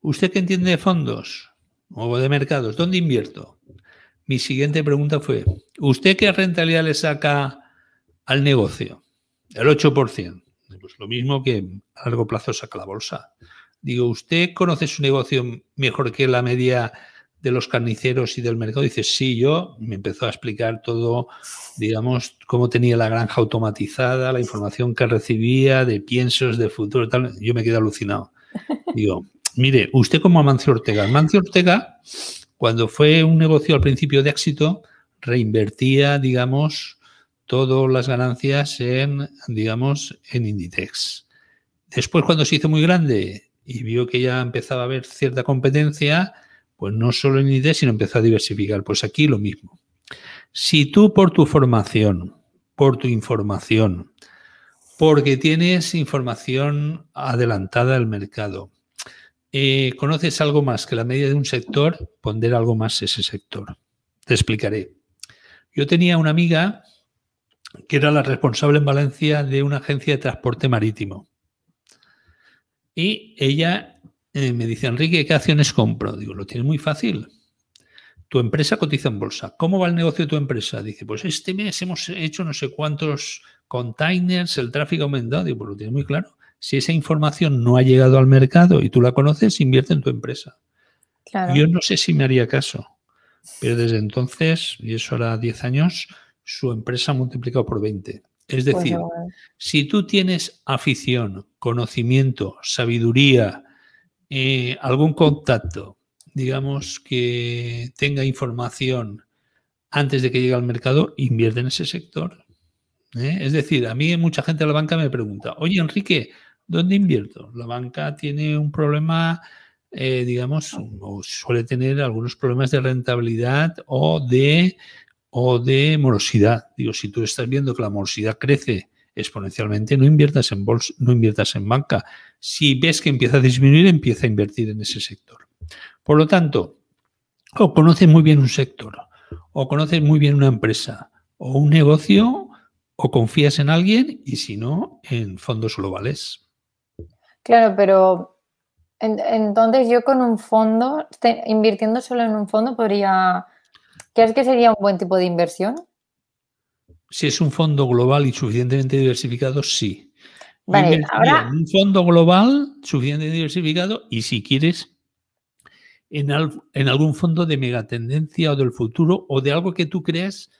¿usted qué entiende de fondos o de mercados? ¿Dónde invierto? Mi siguiente pregunta fue, ¿usted qué rentabilidad le saca al negocio? El 8%. Pues lo mismo que a largo plazo saca la bolsa. Digo, ¿usted conoce su negocio mejor que la media de los carniceros y del mercado? Dice, sí, yo. Me empezó a explicar todo, digamos, cómo tenía la granja automatizada, la información que recibía de piensos, de futuro, tal. Yo me quedé alucinado. Digo, mire, usted como Amancio Ortega. Amancio Ortega cuando fue un negocio al principio de éxito, reinvertía, digamos, todas las ganancias en, digamos, en Inditex. Después, cuando se hizo muy grande y vio que ya empezaba a haber cierta competencia, pues no solo en Inditex, sino empezó a diversificar. Pues aquí lo mismo. Si tú por tu formación, por tu información, porque tienes información adelantada al mercado, eh, conoces algo más que la media de un sector, pondera algo más ese sector. Te explicaré. Yo tenía una amiga que era la responsable en Valencia de una agencia de transporte marítimo. Y ella eh, me dice, Enrique, ¿qué acciones compro? Digo, lo tienes muy fácil. Tu empresa cotiza en bolsa. ¿Cómo va el negocio de tu empresa? Dice, pues este mes hemos hecho no sé cuántos containers, el tráfico ha aumentado. Digo, pues lo tienes muy claro. Si esa información no ha llegado al mercado y tú la conoces, invierte en tu empresa. Yo no sé si me haría caso, pero desde entonces, y eso hará 10 años, su empresa ha multiplicado por 20. Es pues decir, si tú tienes afición, conocimiento, sabiduría, eh, algún contacto, digamos, que tenga información antes de que llegue al mercado, invierte en ese sector. ¿eh? Es decir, a mí mucha gente de la banca me pregunta, oye Enrique, ¿Dónde invierto? La banca tiene un problema, eh, digamos, o suele tener algunos problemas de rentabilidad o de, o de morosidad. Digo, si tú estás viendo que la morosidad crece exponencialmente, no inviertas en bolsa, no inviertas en banca. Si ves que empieza a disminuir, empieza a invertir en ese sector. Por lo tanto, o conoces muy bien un sector, o conoces muy bien una empresa, o un negocio, o confías en alguien, y si no, en fondos globales. Claro, pero entonces yo con un fondo, invirtiendo solo en un fondo, podría. ¿Crees que sería un buen tipo de inversión? Si es un fondo global y suficientemente diversificado, sí. Vale, ahora. Un fondo global suficientemente diversificado y si quieres en, en algún fondo de megatendencia o del futuro o de algo que tú creas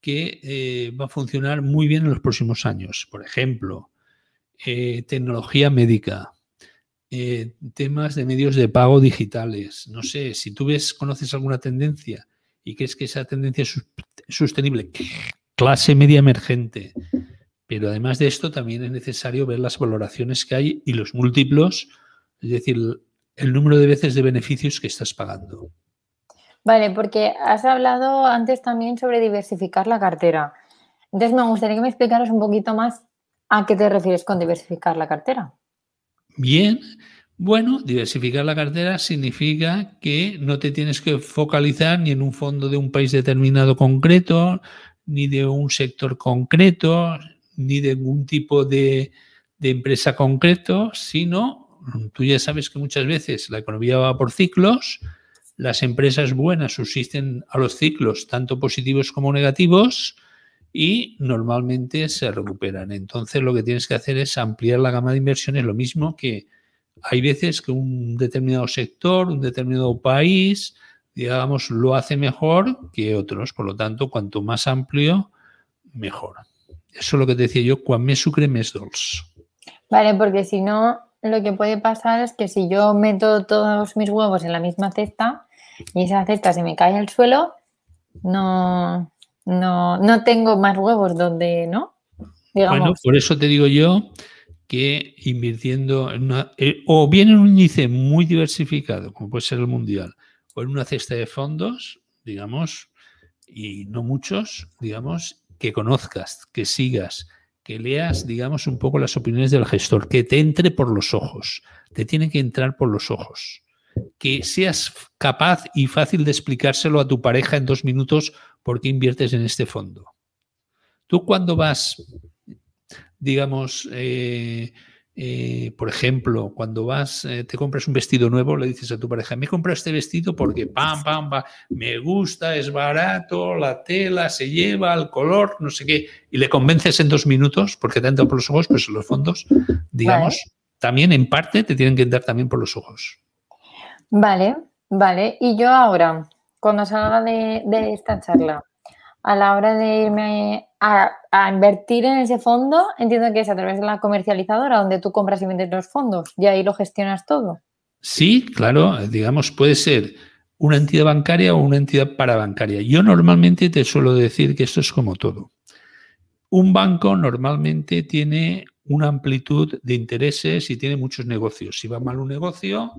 que eh, va a funcionar muy bien en los próximos años. Por ejemplo, eh, tecnología médica, eh, temas de medios de pago digitales. No sé, si tú ves, conoces alguna tendencia y crees que esa tendencia es sostenible, clase media emergente. Pero además de esto, también es necesario ver las valoraciones que hay y los múltiplos, es decir, el número de veces de beneficios que estás pagando. Vale, porque has hablado antes también sobre diversificar la cartera. Entonces me gustaría que me explicaras un poquito más a qué te refieres con diversificar la cartera. Bien, bueno, diversificar la cartera significa que no te tienes que focalizar ni en un fondo de un país determinado concreto, ni de un sector concreto, ni de ningún tipo de, de empresa concreto, sino tú ya sabes que muchas veces la economía va por ciclos las empresas buenas subsisten a los ciclos, tanto positivos como negativos, y normalmente se recuperan. Entonces lo que tienes que hacer es ampliar la gama de inversiones, lo mismo que hay veces que un determinado sector, un determinado país, digamos, lo hace mejor que otros. Por lo tanto, cuanto más amplio, mejor. Eso es lo que te decía yo, cuando me sucre, mes dolç. Vale, porque si no, lo que puede pasar es que si yo meto todos mis huevos en la misma cesta y esa cesta se me cae al suelo, no, no, no tengo más huevos donde, ¿no? Bueno, por eso te digo yo que invirtiendo en una, eh, o bien en un índice muy diversificado, como puede ser el mundial, o en una cesta de fondos, digamos, y no muchos, digamos, que conozcas, que sigas, que leas, digamos, un poco las opiniones del gestor, que te entre por los ojos, te tiene que entrar por los ojos, que seas capaz y fácil de explicárselo a tu pareja en dos minutos por qué inviertes en este fondo. Tú cuando vas, digamos, eh, eh, por ejemplo, cuando vas, eh, te compras un vestido nuevo, le dices a tu pareja, me he comprado este vestido porque pam, pam, pam, me gusta, es barato, la tela se lleva, el color, no sé qué, y le convences en dos minutos porque te entra por los ojos, pues los fondos, digamos, también en parte te tienen que entrar también por los ojos. Vale, vale. Y yo ahora, cuando salga de, de esta charla, a la hora de irme a, invertir en ese fondo, entiendo que es a través de la comercializadora donde tú compras y vendes los fondos y ahí lo gestionas todo. Sí, claro, digamos, puede ser una entidad bancaria o una entidad parabancaria. Yo normalmente te suelo decir que esto es como todo. Un banco normalmente tiene una amplitud de intereses y tiene muchos negocios. Si va mal un negocio,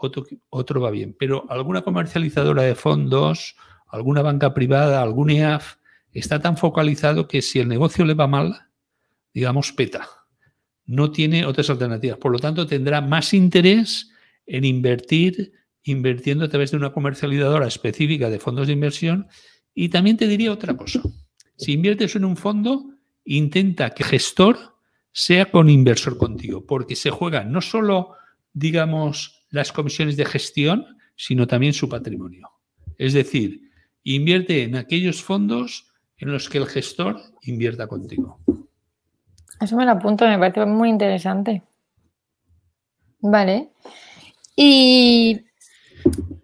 otro, va bien. Pero alguna comercializadora de fondos, alguna banca privada, algún EAF, está tan focalizado que si el negocio le va mal, digamos, peta. No tiene otras alternativas. Por lo tanto, tendrá más interés en invertir, invirtiendo a través de una comercializadora específica de fondos de inversión. Y también te diría otra cosa. Si inviertes en un fondo, intenta que gestor sea con inversor contigo, porque se juega no solo, digamos, las comisiones de gestión, sino también su patrimonio. Es decir, invierte en aquellos fondos en los que el gestor invierta contigo. Eso me lo apunto, me parece muy interesante. Vale. Y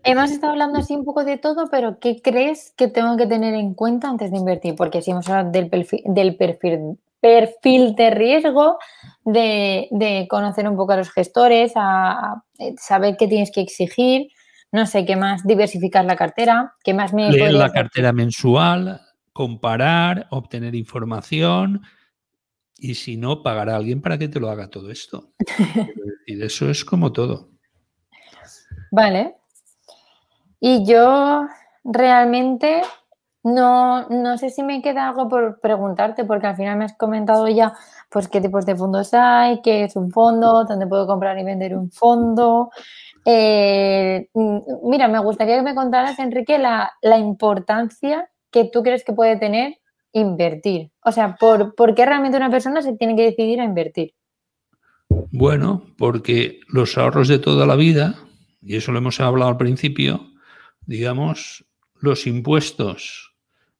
hemos estado hablando así un poco de todo, pero ¿qué crees que tengo que tener en cuenta antes de invertir? Porque si hemos hablado del perfil, del perfil, perfil de riesgo, de, conocer un poco a los gestores, a, saber qué tienes que exigir, no sé, qué más, diversificar la cartera, qué más me... Leer la cartera mensual, comparar, obtener información y si no, pagar a alguien para que te lo haga todo esto. Y eso es como todo. Vale. Y yo realmente no, no sé si me queda algo por preguntarte, porque al final me has comentado ya pues qué tipos de fondos hay, qué es un fondo, dónde puedo comprar y vender un fondo. Eh, mira, me gustaría que me contaras, Enrique, la, la importancia que tú crees que puede tener invertir? O sea, ¿por, qué realmente una persona se tiene que decidir a invertir? Bueno, porque los ahorros de toda la vida, y eso lo hemos hablado al principio, digamos, los impuestos,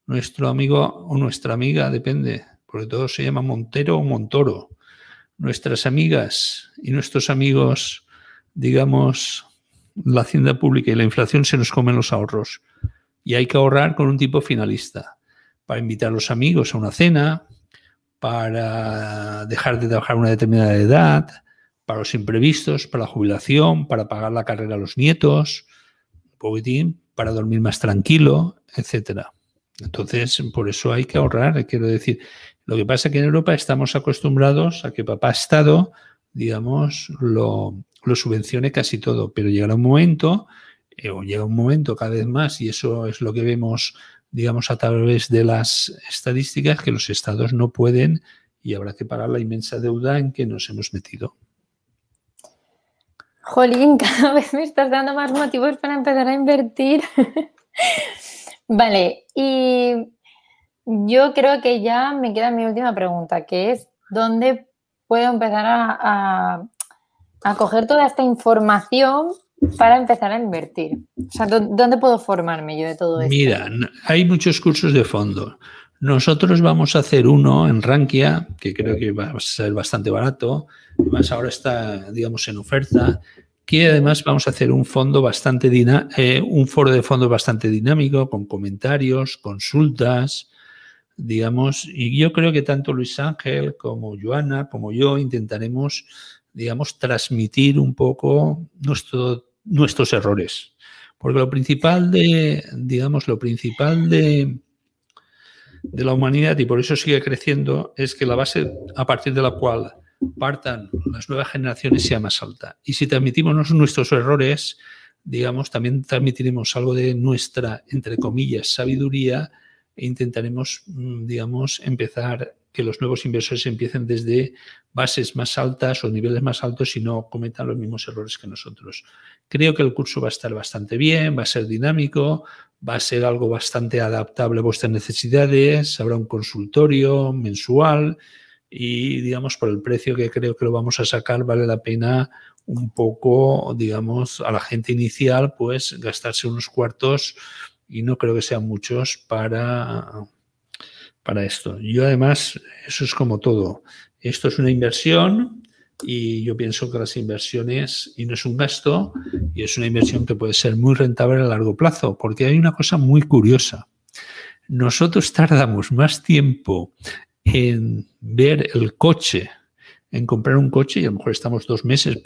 nuestro amigo o nuestra amiga, depende, porque todo se llama Montero o Montoro, nuestras amigas y nuestros amigos, digamos, la hacienda pública y la inflación se nos comen los ahorros. Y hay que ahorrar con un tipo finalista, para invitar a los amigos a una cena, para dejar de trabajar una determinada edad, para los imprevistos, para la jubilación, para pagar la carrera a los nietos, poquitín, para dormir más tranquilo, etcétera. Entonces, por eso hay que ahorrar, quiero decir. Lo que pasa es que en Europa estamos acostumbrados a que papá Estado, digamos, lo, subvencione casi todo, pero llegará un momento, eh, o llega un momento cada vez más, y eso es lo que vemos, digamos, a través de las estadísticas, que los estados no pueden y habrá que pagar la inmensa deuda en que nos hemos metido. Jolín, cada vez me estás dando más motivos para empezar a invertir. vale, y yo creo que ya me queda mi última pregunta, que es, ¿dónde puedo empezar a, a, coger toda esta información para empezar a invertir? O sea, ¿dónde puedo formarme yo de todo esto? Mira, hay muchos cursos de fondo. Nosotros vamos a hacer uno en Rankia, que creo que va a ser bastante barato, además ahora está, digamos, en oferta, que además vamos a hacer un fondo bastante eh, un foro de fondo bastante dinámico, con comentarios, consultas, digamos, y yo creo que tanto Luis Ángel como Joana, como yo, intentaremos, digamos, transmitir un poco nuestro, nuestros errores. Porque lo principal de, digamos, lo principal de, de la humanidad, y por eso sigue creciendo, es que la base a partir de la cual partan las nuevas generaciones sea más alta. Y si transmitimos nuestros errores, digamos, también transmitiremos algo de nuestra, entre comillas, sabiduría e intentaremos, mm, digamos, empezar que los nuevos inversores empiecen desde bases más altas o niveles más altos y no cometan los mismos errores que nosotros. Creo que el curso va a estar bastante bien, va a ser dinámico, va a ser algo bastante adaptable a vuestras necesidades, habrá un consultorio mensual, y digamos por el precio que creo que lo vamos a sacar vale la pena un poco, digamos, a la gente inicial, pues gastarse unos cuartos y no creo que sean muchos para, para esto. Yo además, eso es como todo. Esto es una inversión y yo pienso que las inversiones, y no es un gasto, y es una inversión que puede ser muy rentable a largo plazo, porque hay una cosa muy curiosa. Nosotros tardamos más tiempo en ver el coche, en comprar un coche, y a lo mejor estamos dos meses,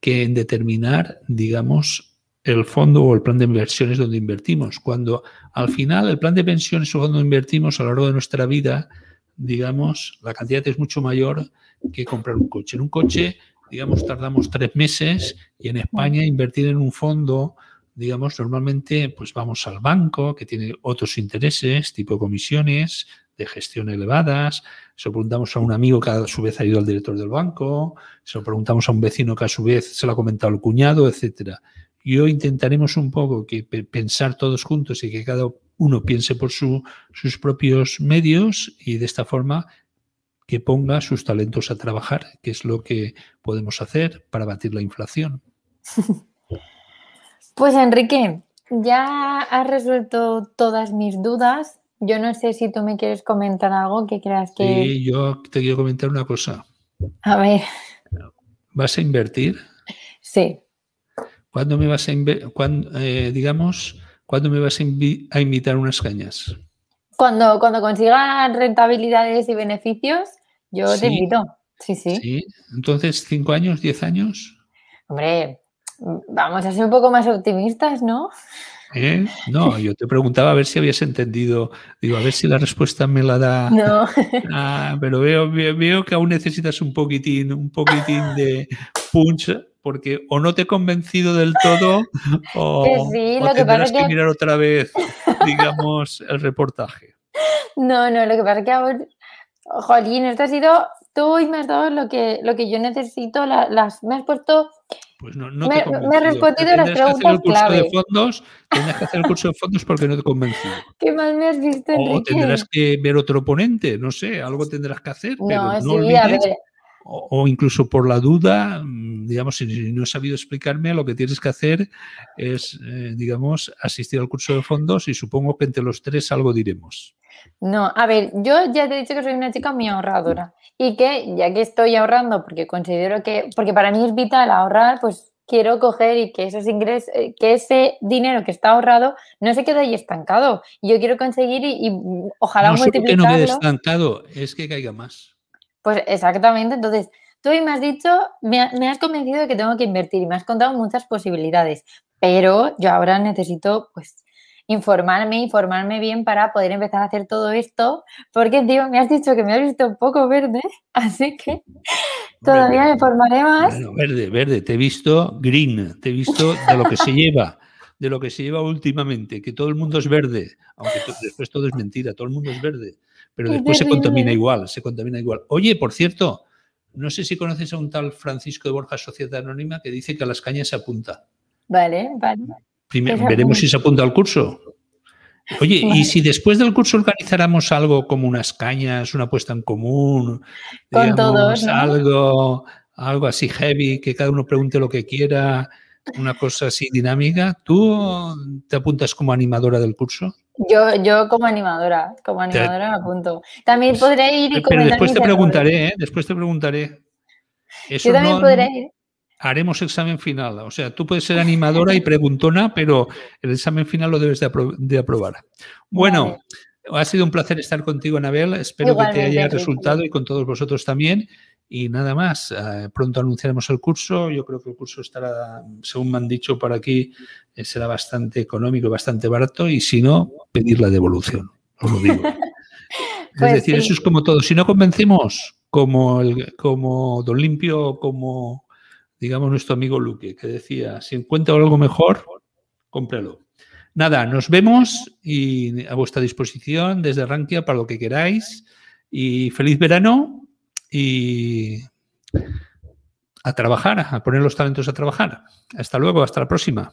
que en determinar, digamos, el fondo o el plan de inversiones donde invertimos. Cuando al final el plan de pensiones o donde invertimos a lo largo de nuestra vida, digamos, la cantidad es mucho mayor que comprar un coche. En un coche, digamos, tardamos tres meses y en España invertir en un fondo, digamos, normalmente pues vamos al banco que tiene otros intereses, tipo comisiones, de gestión elevadas, se lo preguntamos a un amigo que a su vez ha ido al director del banco, se lo preguntamos a un vecino que a su vez se lo ha comentado el cuñado, etcétera. Y hoy intentaremos un poco que pensar todos juntos y que cada uno piense por sus propios medios y de esta forma que ponga sus talentos a trabajar, que es lo que podemos hacer para batir la inflación. Pues Enrique, ya has resuelto todas mis dudas. Yo no sé si tú me quieres comentar algo que creas que... Sí, yo te quiero comentar una cosa. A ver. ¿Vas a invertir? Sí. ¿Cuándo me vas a eh, digamos, cuándo me vas a, invitar unas cañas? Cuando, cuando consigas rentabilidades y beneficios, yo te invito. Sí, sí. Sí. Entonces, ¿cinco años, diez años? Hombre, vamos a ser un poco más optimistas, ¿no? ¿Eh? No, yo te preguntaba a ver si habías entendido. Digo, a ver si la respuesta me la da. No. Ah, pero veo, veo, que aún necesitas un poquitín, un poquitín de punch, porque o no te he convencido del todo, o, tendrás que, mirar otra vez, digamos, el reportaje. No, no, lo que pasa es que ahora, jolín, esto ha sido tú y me has dado lo que, lo que yo necesito, las, me has puesto pues no, no me, te me he respondido las preguntas clave. De fondos, tendrás que hacer el curso de fondos porque no te he convencido. ¿Qué mal me has visto, Enrique? O tendrás que ver otro ponente, no sé, algo tendrás que hacer, pero no, olvides, o, incluso por la duda, mm, digamos, si no he sabido explicarme, lo que tienes que hacer es, eh, digamos, asistir al curso de fondos y supongo que entre los tres algo diremos. No, a ver, yo ya te he dicho que soy una chica muy ahorradora y que ya que estoy ahorrando, porque considero que, porque para mí es vital ahorrar, pues quiero coger y que esos ingresos, eh, que ese dinero que está ahorrado no se quede ahí estancado. Yo quiero conseguir y, ojalá no multiplicarlo. que no quede estancado, es que caiga más. Pues exactamente, entonces tú me has dicho, me, me has convencido de que tengo que invertir y me has contado muchas posibilidades, pero yo ahora necesito pues informarme, informarme bien para poder empezar a hacer todo esto, porque digo, me has dicho que me has visto un poco verde, así que todavía me formaré más. Bueno, verde, verde, te he visto green, te he visto de lo que se lleva, de lo que se lleva últimamente, que todo el mundo es verde, aunque después todo es mentira, todo el mundo es verde, pero después se contamina igual, se contamina igual. Oye, por cierto, no sé si conoces a un tal Francisco de Borja Sociedad Anónima que dice que a las cañas se apunta. Vale, vale veremos si se apunta al curso. Oye, ¿y si después del curso organizáramos algo como unas cañas, una puesta en común? Con todos. Algo, algo así heavy, que cada uno pregunte lo que quiera, una cosa así dinámica. ¿Tú te apuntas como animadora del curso? Yo, yo como animadora, como animadora me apunto. También pues, podré ir y Pero después te preguntaré, ¿eh? Después te preguntaré. yo también podré ir haremos examen final. O sea, tú puedes ser animadora y preguntona, pero el examen final lo debes de, aprobar. Bueno, ha sido un placer estar contigo, Anabel. Espero que te haya resultado y con todos vosotros también. Y nada más, eh, pronto anunciaremos el curso. Yo creo que el curso estará, según me han dicho por aquí, eh, será bastante económico, bastante barato. Y si no, pedir la devolución. Os lo digo. es pues decir, eso es como todo. Si no convencemos, como, el, como Don Limpio, como digamos, nuestro amigo Luque, que decía, si encuentra algo mejor, cómpralo. Nada, nos vemos y a vuestra disposición desde Rankia para lo que queráis. Y feliz verano y a trabajar, a poner los talentos a trabajar. Hasta luego, hasta la próxima.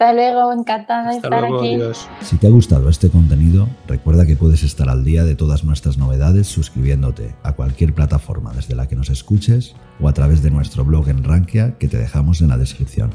Hasta luego, encantada de estar aquí. Si te ha gustado este contenido, recuerda que puedes estar al día de todas nuestras novedades suscribiéndote a cualquier plataforma desde la que nos escuches o a través de nuestro blog en Rankia que te dejamos en la descripción.